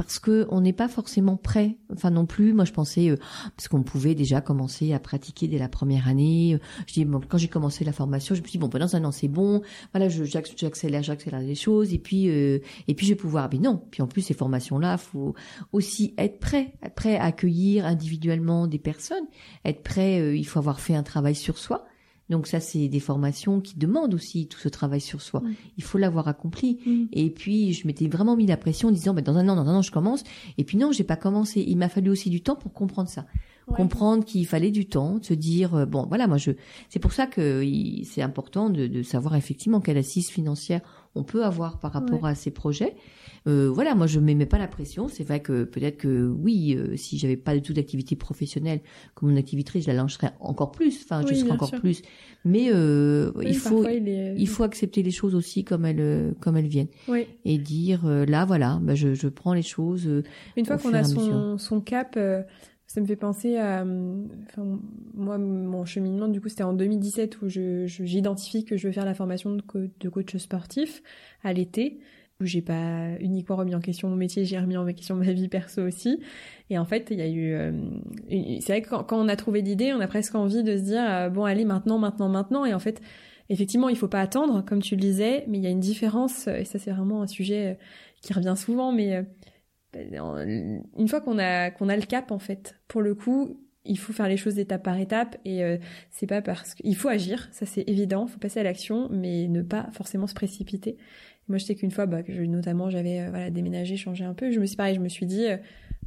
parce que on n'est pas forcément prêt. Enfin non plus. Moi je pensais euh, parce qu'on pouvait déjà commencer à pratiquer dès la première année. Je dis bon, quand j'ai commencé la formation, je me suis dit bon pendant un an c'est bon. Voilà, j'accélère, j'accélère les choses et puis euh, et puis je vais pouvoir. Mais non. Puis en plus ces formations là, faut aussi être prêt, prêt à accueillir individuellement des personnes, être prêt. Euh, il faut avoir fait un travail sur soi. Donc ça, c'est des formations qui demandent aussi tout ce travail sur soi. Il faut l'avoir accompli. Mm. Et puis, je m'étais vraiment mis la pression en disant, bah, dans un an, dans un an, je commence. Et puis non, j'ai pas commencé. Il m'a fallu aussi du temps pour comprendre ça. Comprendre qu'il fallait du temps, se dire, euh, bon, voilà, moi, je, c'est pour ça que c'est important de, de, savoir effectivement quelle assise financière on peut avoir par rapport à ces projets. Euh, voilà, moi je mets pas la pression. C'est vrai que peut-être que oui, euh, si j'avais pas du tout d'activité professionnelle comme mon activité, je la lancerais encore plus. Enfin, je serais encore plus. Mais euh, il faut il, faut accepter les choses aussi comme elles comme elles viennent et dire là voilà, bah, je, je prends les choses. Une fois qu'on a son, son cap. Ça me fait penser à, enfin, moi, mon cheminement, du coup, c'était en 2017 où je, j'identifie que je veux faire la formation de, de coach sportif à l'été où j'ai pas uniquement remis en question mon métier, j'ai remis en question ma vie perso aussi. Et en fait, il y a eu, euh, c'est vrai que quand, on a trouvé l'idée, on a presque envie de se dire euh, bon allez maintenant, maintenant, maintenant. Et en fait, effectivement, il faut pas attendre, comme tu le disais, mais il y a une différence. Et ça, c'est vraiment un sujet euh, qui revient souvent. Mais une fois qu'on a qu'on a le cap, en fait, pour le coup, il faut faire les choses étape par étape et c'est pas parce qu'il faut agir, ça c'est évident, faut passer à l'action, mais ne pas forcément se précipiter. Moi, je sais qu'une fois, bah, que je, notamment, j'avais euh, voilà, déménagé, changé un peu. Je me suis pareil, je me suis dit, euh,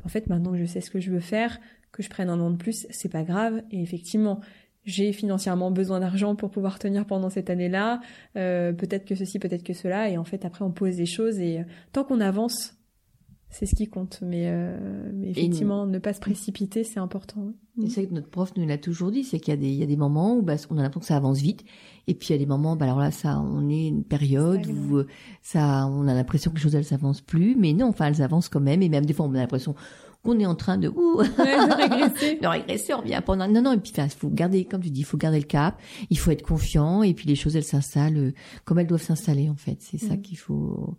en fait, maintenant que je sais ce que je veux faire, que je prenne un an de plus, c'est pas grave. Et effectivement, j'ai financièrement besoin d'argent pour pouvoir tenir pendant cette année-là. Euh, peut-être que ceci, peut-être que cela. Et en fait, après, on pose des choses. Et tant qu'on avance, c'est ce qui compte. Mais, euh, mais effectivement, ne pas se précipiter, c'est important. C'est que notre prof nous l'a toujours dit, c'est qu'il y a des, il y a des moments où bah, on a l'impression que ça avance vite, et puis il y a des moments, bah alors là, ça, on est une période où euh, ça, on a l'impression que les choses elles s'avancent plus, mais non, enfin elles avancent quand même, et même des fois on a l'impression qu'on est en train de ouh, de (laughs) régresser, de régresser, on revient pendant non non, et puis il faut garder, comme tu dis, il faut garder le cap, il faut être confiant, et puis les choses elles s'installent euh, comme elles doivent s'installer en fait, c'est ça mm. qu'il faut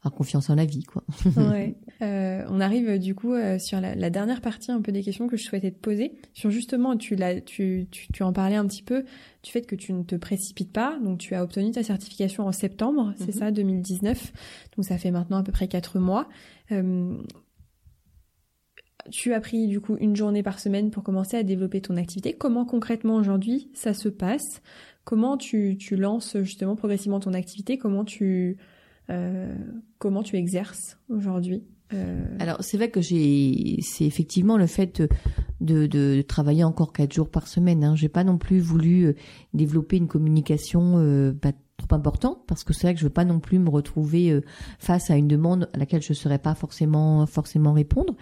avoir confiance en la vie, quoi. ouais. Euh, on arrive du coup euh, sur la, la, dernière partie un peu des questions que je souhaitais te poser. Sur justement, tu, l'as, tu, tu, tu en parlais un petit peu du fait que tu ne te précipites pas. Donc tu as obtenu ta certification en septembre, c'est mhm. ça, 2019. Donc ça fait maintenant à peu près quatre mois. Euh, tu as pris du coup une journée par semaine pour commencer à développer ton activité. Comment concrètement aujourd'hui ça se passe? Comment tu, tu lances justement progressivement ton activité? Comment tu euh, comment tu exerces aujourd'hui euh... Alors c'est vrai que j'ai, c'est effectivement le fait de, de, travailler encore quatre jours par semaine. Hein. J'ai pas non plus voulu euh, développer une communication euh, bah, trop importante parce que c'est vrai que je veux pas non plus me retrouver euh, face à une demande à laquelle je ne saurais pas forcément forcément répondre.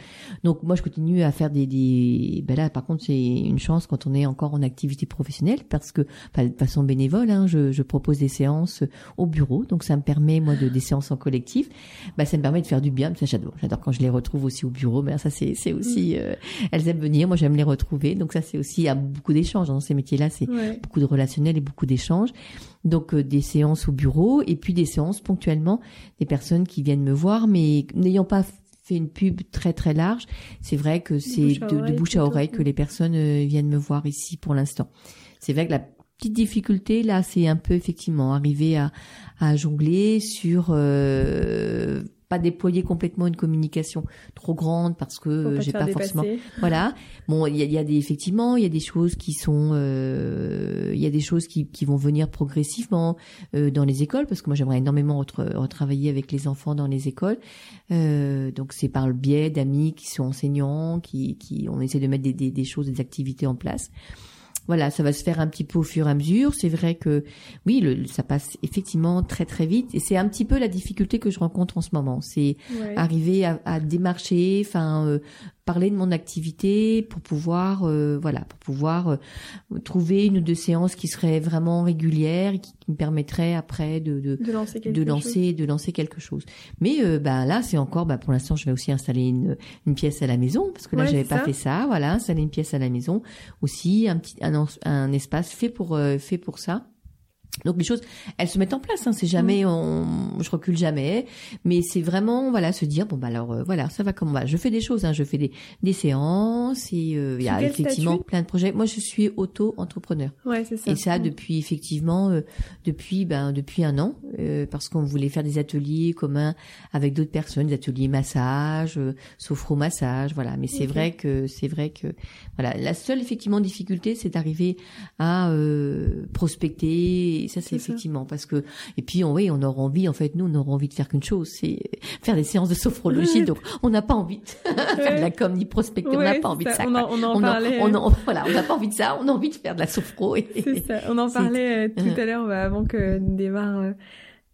Donc moi je continue à faire des, des... Ben là par contre c'est une chance quand on est encore en activité professionnelle parce que de façon bénévole hein, je, je, propose des séances au bureau donc ça me permet moi de des séances en collectif. Ben, ça me permet de faire du bien. Ça j'adore j'adore quand je les retrouve aussi au bureau. Mais ça c'est c'est aussi mm. euh, elles aiment venir moi j'aime les retrouver donc ça c'est aussi a beaucoup d'échanges dans ces métiers là c'est beaucoup de relationnel et beaucoup d'échanges donc euh, des séances au bureau et puis des séances ponctuellement des personnes qui viennent me voir, mais n'ayant pas fait une pub très très large, c'est vrai que c'est de, bouche à oreille que les personnes euh, viennent me voir ici pour l'instant. C'est vrai que la petite difficulté là, c'est un peu effectivement arriver à, à jongler sur euh, pas déployer complètement une communication trop grande parce que j'ai pas forcément (laughs) voilà. Bon il y a, y a, des effectivement il y a des choses qui sont euh, il y a des choses qui, qui vont venir progressivement euh, dans les écoles parce que moi j'aimerais énormément retravailler avec les enfants dans les écoles. Euh, donc c'est par le biais d'amis qui sont enseignants qui qui on essaie de mettre des, des, des choses des activités en place voilà, ça va se faire un petit peu au fur et à mesure. C'est vrai que oui, le, ça passe effectivement très très vite et c'est un petit peu la difficulté que je rencontre en ce moment. C'est arriver à, à, démarcher, enfin euh, parler de mon activité pour pouvoir euh, voilà pour pouvoir euh, trouver une ou deux séances qui seraient vraiment régulières et qui, me permettraient après de de, de lancer quelque de lancer, chose. de lancer quelque chose. Mais euh, bah là c'est encore bah pour l'instant je vais aussi installer une une pièce à la maison parce que là j'avais pas fait ça. Voilà installer une pièce à la maison. Aussi un petit un, un espace fait pour fait pour ça Donc les choses, elles se mettent en place. Hein. C'est jamais, Mm. on, je recule jamais, mais c'est vraiment voilà se dire bon bah alors euh, voilà ça va comme va. Je fais des choses, hein. je fais des des séances et euh, il y a effectivement plein de projets. Moi je suis auto-entrepreneur Ouais, c'est ça. et ça Mm. depuis effectivement euh, depuis ben depuis un an euh, parce qu'on voulait faire des ateliers communs avec d'autres personnes, des ateliers massage, euh, sophro-massage, voilà. Mais c'est vrai que c'est vrai que voilà la seule effectivement difficulté c'est d'arriver à euh, prospecter et ça c'est ça. effectivement parce que et puis on oui on aura envie en fait nous on aura envie de faire qu'une chose c'est faire des séances de sophrologie donc on n'a pas envie de (laughs) faire de la com ni prospecter on n'a pas envie de ça On en, on en on, en- parlait. on en- (laughs) voilà on n'a pas envie de ça on a envie de faire de la sophro et, C'est ça. On en (laughs) parlait euh, tout à l'heure bah, avant que démarre euh,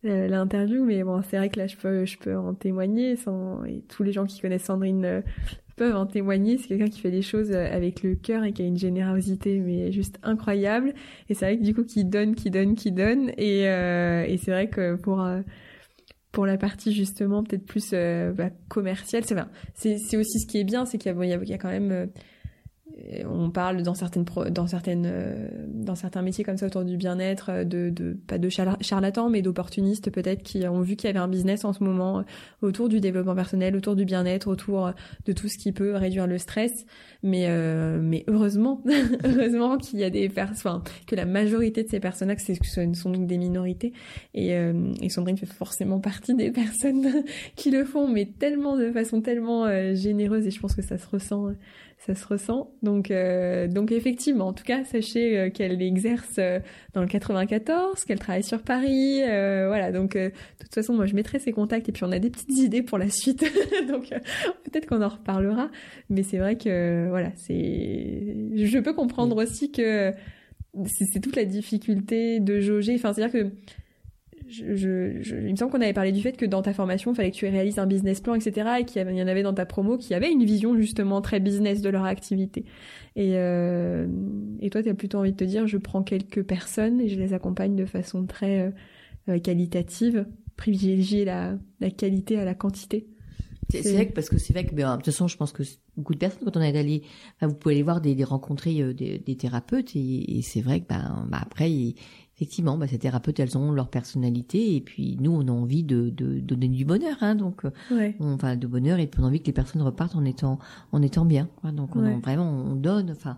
euh, l'interview, mais bon, c'est vrai que là, je peux, je peux en témoigner. Sans... Et tous les gens qui connaissent Sandrine euh, peuvent en témoigner. C'est quelqu'un qui fait les choses euh, avec le cœur et qui a une générosité, mais juste incroyable. Et c'est vrai que du coup, qui donne, qui donne, qui donne. Et, euh, et c'est vrai que pour euh, pour la partie justement peut-être plus euh, bah, commerciale, c'est. C'est aussi ce qui est bien, c'est qu'il y a, bon, y a, quand même on parle dans certaines dans certaines euh, dans certains métiers comme ça autour du bien-être euh, de, de pas de charla- charlatans mais d'opportunistes peut-être qui ont vu qu'il y avait un business en ce moment euh, autour du développement personnel autour du bien-être autour de tout ce qui peut réduire le stress. Mais euh, mais heureusement (laughs) heureusement qu'il y a des personnes que la majorité de ces personnes-là que c'est- que ce sont donc des minorités et, euh, et Sandrine fait forcément partie des (laughs) personnes qui le font mais tellement de façon tellement généreuse et je pense que ça se ressent ça se ressent. Donc, euh, donc effectivement, en tout cas, sachez euh, qu'elle exerce euh, dans le 94, qu'elle travaille sur Paris. euh, voilà, donc euh, de toute façon, moi, je mettrai ses contacts et puis on a des petites idées pour la suite. (laughs) donc peut-être qu'on en reparlera. Mais c'est vrai que voilà, c'est. Je peux comprendre aussi que c'est c'est toute la difficulté de jauger. Enfin, c'est-à-dire que je, je, je- il me semble qu'on avait parlé du fait que dans ta formation, il fallait que tu réalises un business plan, etc. Et qu'il y, en avait dans ta promo qui avait une vision justement très business de leur activité. Et, euh, et toi, tu as plutôt envie de te dire, je prends quelques personnes et je les accompagne de façon très euh, euh, qualitative, privilégier la, la qualité à la quantité. C'est vrai que parce que c'est vrai que ben, de toute façon je pense que beaucoup de personnes quand on est allé enfin, vous pouvez aller voir des, des rencontrer euh, des, des thérapeutes et, c'est vrai que ben, ben après il- effectivement ben, ces thérapeutes elles ont leur personnalité et puis nous on a envie de, de, donner du bonheur hein, donc euh, Ouais. on, enfin de bonheur et puis on a envie que les personnes repartent en étant en étant bien quoi. donc on Ouais. en- vraiment on donne enfin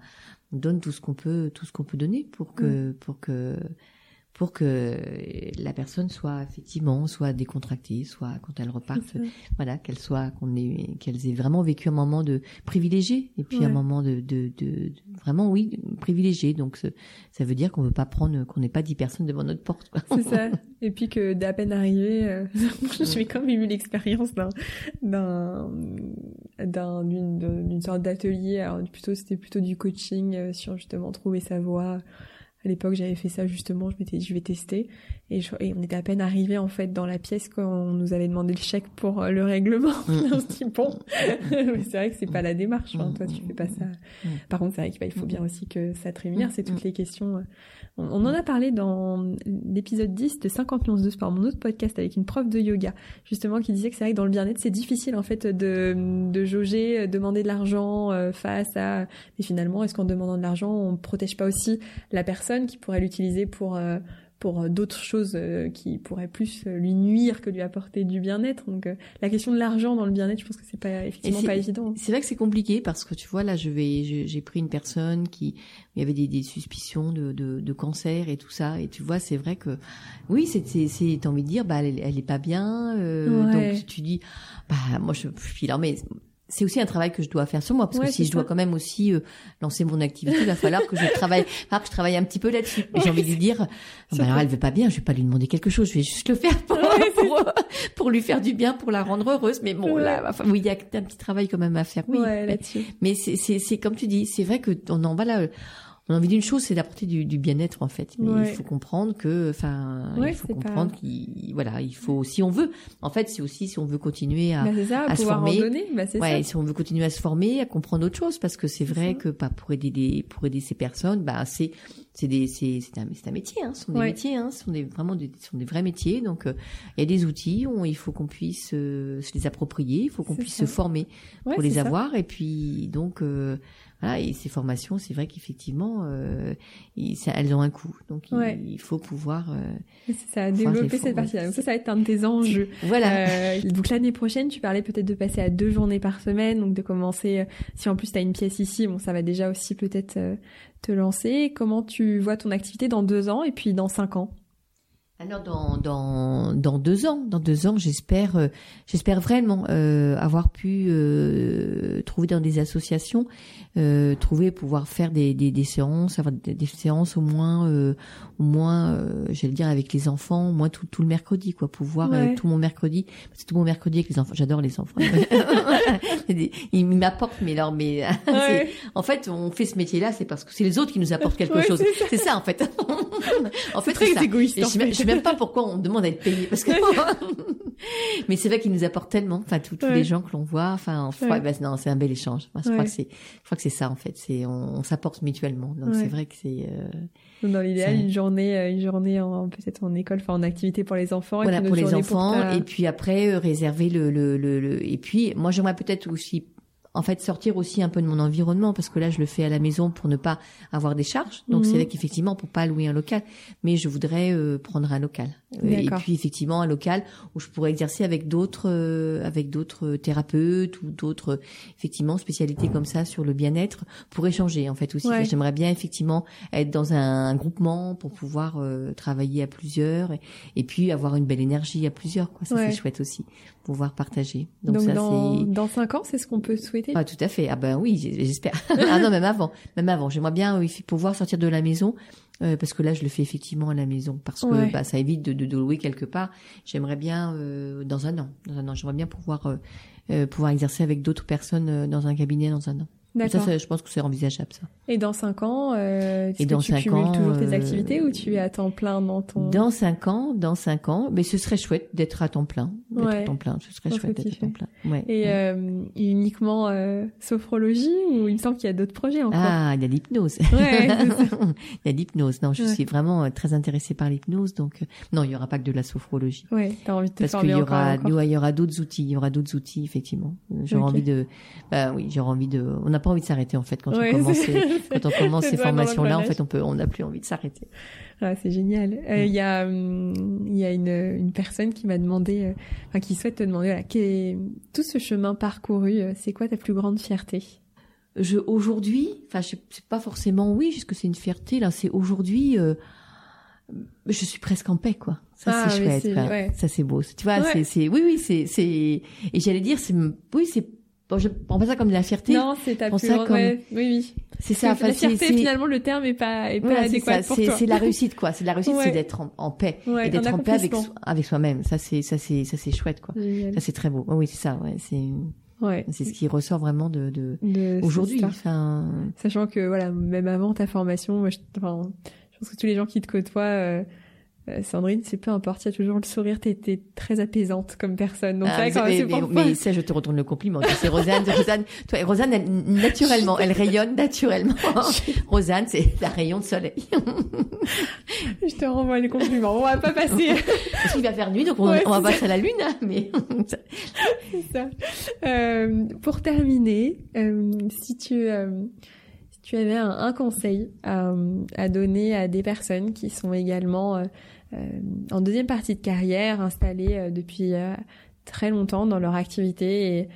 on donne tout ce qu'on peut tout ce qu'on peut donner pour que pour que pour que la personne soit effectivement soit décontractée soit quand elle reparte voilà qu'elle soit qu'on ait qu'elles aient vraiment vécu un moment de privilégié et puis Ouais. un moment de, de, de, de- vraiment oui privilégié donc ça veut dire qu'on veut pas prendre qu'on n'ait pas dix personnes devant notre porte quoi. C'est ça. Et puis que d'à peine arrivé, euh, (laughs) j'ai quand même eu l'expérience d'un d'un d'un d'une d'une sorte d'atelier. Alors plutôt c'était plutôt du coaching euh, sur justement trouver sa voie. À l'époque, j'avais fait ça justement. Je m'étais dit je vais tester et, je- et on était à peine arrivé en fait dans la pièce quand on nous avait demandé le chèque pour euh, le règlement. (laughs) on se dit bon, (laughs) mais c'est vrai que c'est pas la démarche. Enfin, toi, tu fais pas ça. Par contre, c'est vrai qu'il bah, il faut bien aussi que ça te rémunère. C'est toutes les questions. On, on en a parlé dans l'épisode 10 de 50 nuances de sport, mon autre podcast avec une prof de yoga, justement, qui disait que c'est vrai que dans le bien-être, c'est difficile en fait de, de jauger, euh, demander de l'argent euh, face à. Mais finalement, est-ce qu'en demandant de l'argent, on protège pas aussi la personne qui pourrait l'utiliser pour euh, pour euh, d'autres choses euh, qui pourraient plus euh, lui nuire que lui apporter du bien-être. Donc la question de l'argent dans le bien-être, je pense que c'est pas effectivement pas évident. C'est vrai que c'est compliqué parce que tu vois là je vais j'ai pris une personne qui il y avait des, des suspicions de, de, de cancer et tout ça et tu vois c'est vrai que oui c'est c'est c'est t'as envie de dire bah elle, elle est pas bien euh, Ouais. donc tu, dis bah moi je puis alors mais c'est aussi un travail que je dois faire sur moi parce Ouais, que si je dois ça. quand même aussi euh, lancer mon activité il va falloir que je travaille il va falloir que je travaille un petit peu là-dessus Mais j'ai envie de lui dire ah, bah alors elle veut pas bien je vais pas lui demander quelque chose je vais juste le faire pour pour, (laughs) pour lui faire du bien pour la rendre heureuse mais bon Ouais. là enfin, oui il y a un petit travail quand même à faire oui ouais, mais- là-dessus. mais c'est, c'est, c'est comme tu dis, c'est vrai que on en va là. On a envie d'une chose, c'est d'apporter du, du bien-être en fait. Mais Ouais. il faut comprendre que, enfin, Ouais, il faut pas- comprendre qu'il, voilà, il faut, si on veut, en fait, c'est aussi si on veut continuer à, Bah, ça, à se former. donner, bah, ouais, ça. si on veut continuer à se former, à comprendre autre chose, parce que c'est vrai ça. que, bah, pour aider des, pour aider ces personnes, bah, c'est, c'est des, c'est, c'est un, métier, hein, ce sont des Ouais. métiers, hein, ce sont des, vraiment des, ce sont des vrais métiers. Donc, euh, il y a des outils, on, il faut qu'on puisse euh, se les approprier, il faut qu'on puisse ça. se former pour les avoir et puis donc euh, voilà, et ces formations, c'est vrai qu'effectivement, euh, elles ont un coût. Donc, il, faut pouvoir. Euh, c'est ça, développer cette partie-là. Donc, ça, ça va être un de tes enjeux. (laughs) Voilà. Euh, donc, l'année prochaine, tu parlais peut-être de passer à deux journées par semaine, donc de commencer. Euh, si en plus tu as une pièce ici, bon, ça va déjà aussi peut-être te lancer. Comment tu vois ton activité dans deux ans et puis dans cinq ans? Alors dans, dans, dans deux ans, dans deux ans, j'espère euh, j'espère vraiment euh, avoir pu euh, trouver dans des associations, euh, trouver pouvoir faire des, des, des séances, avoir des, des, séances au moins euh, au moins j'allais dire avec les enfants, au moins tout, tout le mercredi quoi, pouvoir tout mon mercredi, c'est tout mon mercredi avec les enfants, j'adore les enfants. (laughs) (laughs) Ils m'apportent mais alors mais (laughs) en fait on fait ce métier là, c'est parce que c'est les autres qui nous apportent quelque chose. C'est ça. en fait. en fait très égoïste sais même pas pourquoi on demande à être payé parce que mais c'est vrai qu'il nous apporte tellement enfin tous les gens que l'on voit enfin ouais. bah, non c'est un bel échange je crois que c'est je crois que c'est ça en fait. C'est on, s'apporte mutuellement. Donc c'est vrai que c'est euh, dans l'idéal une journée euh, une journée en peut-être en école enfin en activité pour les enfants voilà pour les enfants et puis après euh, réserver le, le, le, le, et puis moi j'aimerais peut-être aussi en fait sortir aussi un peu de mon environnement parce que là je le fais à la maison pour ne pas avoir des charges. Donc c'est mhm. vrai qu'effectivement pour pas louer un local. Mais je voudrais euh, prendre un local et puis effectivement un local où je pourrais exercer avec d'autres euh, avec d'autres thérapeutes ou d'autres effectivement spécialités comme ça sur le bien-être pour échanger en fait aussi j'aimerais bien effectivement être dans un, groupement pour pouvoir travailler à plusieurs et, puis avoir une belle énergie à plusieurs quoi ça c'est chouette aussi pouvoir partager donc, ça dans, dans cinq ans c'est ce qu'on peut souhaiter? Ah, tout à fait. Ah ben oui, j'espère. (laughs) ah non, même avant, même avant. J'aimerais bien oui, pouvoir sortir de la maison. Euh, parce que là, je le fais effectivement à la maison, parce que bah, ça évite de, de, louer quelque part. J'aimerais bien euh, dans un an, dans un an, j'aimerais bien pouvoir euh, pouvoir exercer avec d'autres personnes dans un cabinet dans un an. Ça, je pense que c'est envisageable, ça. Et dans cinq ans, euh, et que tu cumules toujours tes euh, activités ou tu es à temps plein dans ton... Dans cinq ans, dans cinq ans, mais ce serait chouette d'être à temps plein. D'être à temps plein, ce serait chouette d'être à temps plein. Ouais, et Euh, uniquement euh, sophrologie ou il me semble qu'il y a d'autres projets encore? Ah, il y a l'hypnose. Ouais, (laughs) il y a l'hypnose. Non, je suis vraiment euh, très intéressée par l'hypnose, donc euh, non, il y aura pas que de la sophrologie. Ouais, t'as envie de te Parce qu'il y aura, il y aura d'autres outils, il y aura d'autres outils, effectivement. J'aurais envie de, bah oui, j'aurais envie de, on a pas envie de s'arrêter en fait quand on commence ces, quand on commence ces formations là en fait on peut on n'a plus envie de s'arrêter. Ah, c'est génial. Euh, il y a hum, il y a une une personne qui m'a demandé euh, enfin qui souhaite te demander voilà, est, tout ce chemin parcouru, euh, c'est quoi ta plus grande fierté? Je aujourd'hui, enfin sais pas forcément oui, puisque c'est une fierté là, c'est aujourd'hui je suis presque en paix quoi. Ça c'est ah, chouette. Ça c'est beau. Tu vois, c'est c'est oui oui, c'est c'est et j'allais dire c'est oui, c'est Bon, je prends pas ça comme de la fierté. Non, c'est ta plus grande... Oui, oui. C'est ça. la fierté, finalement, le terme est pas, est pas adéquat pour toi. C'est la réussite, quoi. C'est la réussite, c'est d'être en, paix et d'être en paix avec, avec soi-même. Ça, c'est, ça, c'est, ça, c'est chouette, quoi. Ça, c'est très beau. oui, c'est ça. Ouais, c'est. Ouais. C'est ce qui ressort vraiment de, de, de aujourd'hui. Enfin... Sachant que voilà, même avant ta formation, moi, je, enfin, je pense que tous les gens qui te côtoient. Euh, euh, Sandrine, c'est peu importe, il y a toujours le sourire, t'es, es très apaisante comme personne. Donc, ah, ça, mais, mais, ça, je te retourne le compliment. C'est Rosanne, Rosanne, toi, Rosanne, elle, naturellement, elle rayonne naturellement. (laughs) Rosanne, c'est un rayon de soleil. (laughs) je te renvoie les compliments. On va pas passer. Parce qu'il va faire nuit, donc on, on va passer à la lune, hein, mais. (laughs) c'est ça. Euh, pour terminer, euh, si tu, euh, si tu avais un, un conseil à, à, donner à des personnes qui sont également euh, en deuxième partie de carrière, installés euh, depuis euh, très longtemps dans leur activité et,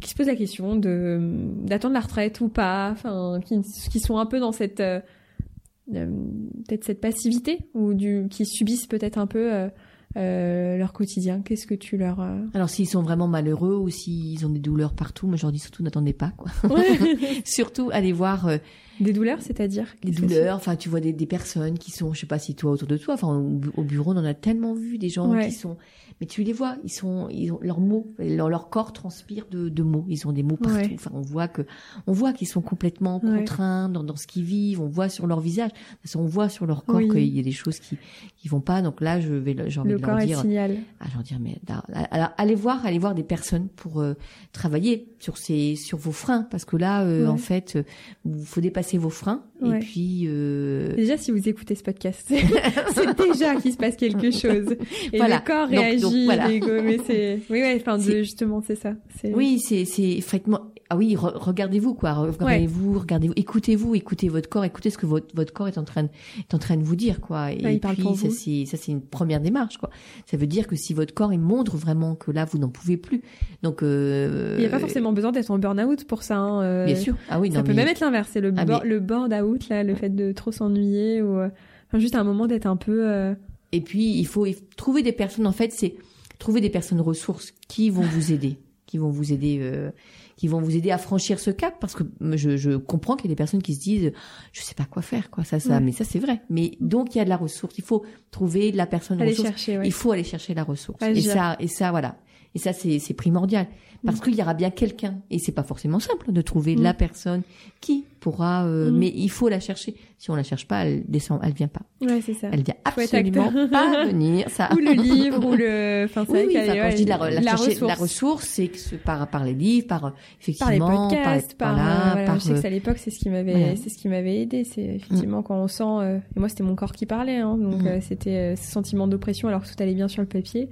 qui se posent la question de d'attendre la retraite ou pas, enfin qui, qui sont un peu dans cette peut-être cette passivité ou du qui subissent peut-être un peu euh, leur quotidien Qu'est-ce que tu leur Alors s'ils sont vraiment malheureux ou s'ils ont des douleurs partout, moi je leur dis surtout n'attendez pas quoi. (laughs) surtout allez voir des douleurs, c'est-à-dire Des douleurs, enfin tu vois des, des, personnes qui sont, je sais pas si toi autour de toi, enfin au, bureau on en a tellement vu des gens qui sont, mais tu les vois, ils sont, ils ont leurs mots, leur, leur corps transpire de, de, mots, ils ont des mots partout. Enfin on voit que, on voit qu'ils sont complètement contraints dans, dans, ce qu'ils vivent, on voit sur leur visage, on voit sur leur corps qu'il y a des choses qui qui vont pas. Donc là je vais, j'ai envie Le de leur dire, signal. Ah, leur dire mais alors allez voir, allez voir des personnes pour euh, travailler sur ces, sur vos freins, parce que là euh, en fait, il faut dépasser vos freins. Et puis euh... déjà, si vous écoutez ce podcast, (laughs) c'est déjà qu'il se passe quelque chose. Et le corps réagit. Voilà. mais (laughs) c'est oui, ouais, enfin, justement, c'est ça. Oui, c'est c'est ah oui, regardez-vous quoi, regardez-vous, regardez-vous, écoutez-vous, écoutez votre corps, écoutez ce que votre, votre corps est en train de, est en train de vous dire quoi. Et puis ça c'est ça c'est une première démarche quoi. Ça veut dire que si votre corps il montre vraiment que là vous n'en pouvez plus, donc euh, il n'y a pas forcément besoin d'être en burn-out pour ça. Hein, euh, bien sûr. Ah oui, ça peut même être l'inverse, c'est le ah, le burn-out là, le fait de trop s'ennuyer ou euh, enfin, juste un moment d'être un peu. Et puis il faut trouver des personnes en fait c'est trouver des personnes ressources qui vont vous aider, qui vont vous aider qui vont vous aider à franchir ce cap. Parce que je, je comprends qu'il y a des personnes qui se disent je sais pas quoi faire quoi ça ça mais ça c'est vrai. Mais donc il y a de la ressource. Il faut trouver de la personne ressource. chercher, il faut aller chercher la ressource. Et ça et ça voilà et ça c'est primordial. Parce mm. qu'il y aura bien quelqu'un. Et c'est pas forcément simple de trouver mm. la personne qui pourra euh, mm. mais il faut la chercher. Si on la cherche pas elle descend elle vient pas. Ouais c'est ça. Elle vient absolument pas venir ça. (laughs) Ou le livre ou le enfin oui, oui, quand je dis la, la, la, ressource, la ressource. c'est par par les livres par effectivement par les podcasts par, par, par, je sais que à l'époque c'est ce qui m'avait c'est ce qui m'avait aidé c'est effectivement quand on sent euh, et moi c'était mon corps qui parlait hein, donc euh, c'était ce sentiment d'oppression alors que tout allait bien sur le papier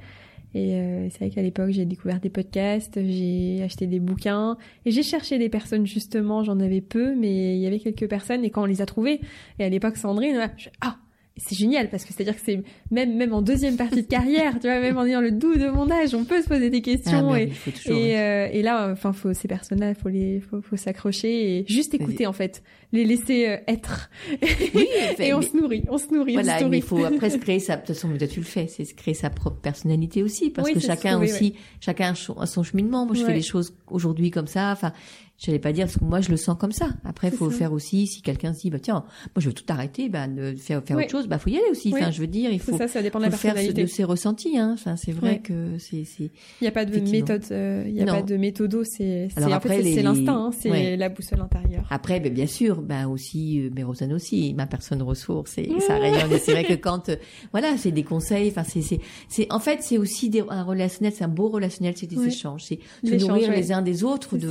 et euh, c'est vrai qu'à l'époque, j'ai découvert des podcasts, j'ai acheté des bouquins et j'ai cherché des personnes justement. J'en avais peu, mais il y avait quelques personnes et quand on les a trouvées, et à l'époque Sandrine, ah c'est génial parce que c'est-à-dire que c'est même même en deuxième partie de carrière, tu vois, même en ayant le doux de mon âge, on peut se poser des questions ah, et et, euh, et, là, enfin, faut ces personnes-là, faut les, faut, faut s'accrocher et juste écouter en fait, les laisser euh, être. Oui, (laughs) et on se nourrit, on se nourrit. Voilà, il faut (laughs) après se créer sa, de toute façon, toi tu le fais, c'est se créer sa propre personnalité aussi, parce que chacun aussi, chacun a son cheminement. Moi, je fais les choses aujourd'hui comme ça. Enfin, je n'allais pas dire parce que moi je le sens comme ça. Après, il faut faire aussi si quelqu'un se dit bah tiens, moi je veux tout arrêter, bah de faire faire autre chose, bah faut y aller aussi. Enfin, je veux dire, il faut ça, ça dépend de la faire de ses ressentis. Hein. Enfin, c'est vrai que c'est c'est. Il n'y a pas de méthode, euh, il y a pas de méthodo. C'est en fait c'est l'instinct, hein, c'est la boussole intérieure. Après, ben, bien sûr, ben aussi, euh, mais Rosanne aussi, ma personne ressource, et ça rayonne. c'est vrai que (laughs) quand euh, voilà, c'est des conseils. Enfin, c'est c'est c'est en fait c'est aussi des, un relationnel, c'est un beau relationnel, c'est des échanges, c'est se nourrir les uns des autres de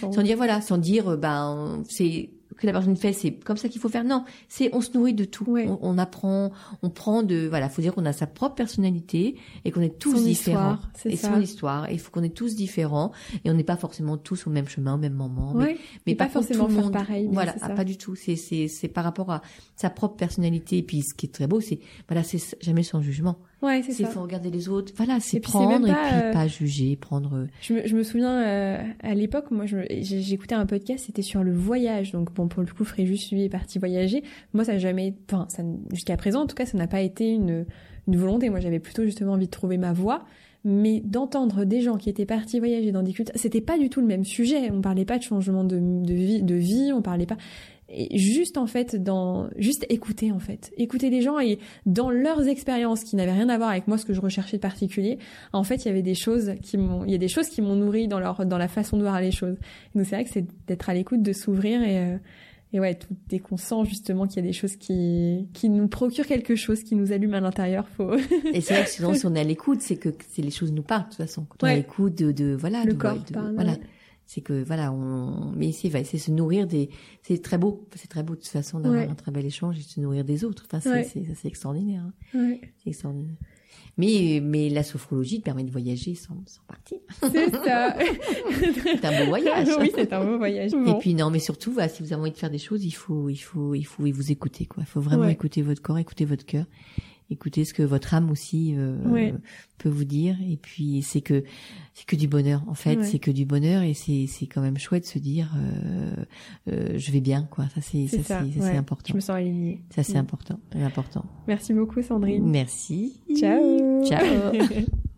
sans, dire voilà, sans dire euh, ben c'est que la personne fait, c'est comme ça qu'il faut faire. Non, c'est on se nourrit de tout. On, apprend, on prend de voilà, faut dire qu'on a sa propre personnalité et qu'on est tous différents et son histoire. il faut qu'on est tous différents et on n'est pas forcément tous au même chemin, au même moment. Mais, mais pas, forcément faire pareil. Voilà, pas du tout. C'est c'est c'est par rapport à sa propre personnalité. Et puis ce qui est très beau, c'est voilà, c'est jamais sans jugement. Ouais, c'est ça. Il faut regarder les autres. Voilà, c'est prendre et puis euh, pas juger, prendre. Je me, je me souviens euh, à l'époque, moi, j'écoutais un podcast, c'était sur le voyage. Donc bon, pour le coup, Fréjus lui est parti voyager. Moi, ça n'a jamais, enfin, ça, jusqu'à présent, en tout cas, ça n'a pas été une une volonté. Moi, j'avais plutôt justement envie de trouver ma voie mais d'entendre des gens qui étaient partis voyager dans des cultures, c'était pas du tout le même sujet. On parlait pas de changement de, de vie, de vie, on parlait pas et juste en fait dans juste écouter en fait. Écouter les gens et dans leurs expériences qui n'avaient rien à voir avec moi ce que je recherchais de particulier en fait il y avait des choses qui m'ont il y a des choses qui m'ont nourri dans leur dans la façon de voir les choses. Donc c'est vrai que c'est d'être à l'écoute de s'ouvrir et euh, et ouais tout dès qu'on sent justement qu'il y a des choses qui qui nous procurent quelque chose qui nous allume à l'intérieur faut et c'est vrai que (laughs) sinon si on est à l'écoute c'est que c'est les choses nous parlent de toute façon. Quand on est à l'écoute de, de voilà le corps parle, voilà c'est que voilà on mais c'est c'est se nourrir des c'est très beau. C'est très beau de toute façon d'avoir un très bel échange et de se nourrir des autres. Enfin c'est c'est c'est extraordinaire hein. c'est extraordinaire. Mais mais la sophrologie te permet de voyager sans sans partir. C'est ça. (laughs) C'est un beau voyage. Oui c'est un beau voyage. Et puis non mais surtout voilà, si vous avez envie de faire des choses il faut il faut il faut vous écouter quoi. Il faut vraiment écouter votre corps écouter votre cœur écoutez ce que votre âme aussi euh, peut vous dire. Et puis c'est que c'est que du bonheur en fait. C'est que du bonheur et c'est c'est quand même chouette de se dire euh, euh, je vais bien quoi. Ça c'est ça, c'est important. Je me sens alignée. Ça c'est mm. important c'est important. Merci beaucoup Sandrine. Merci. Ciao. Ciao (laughs)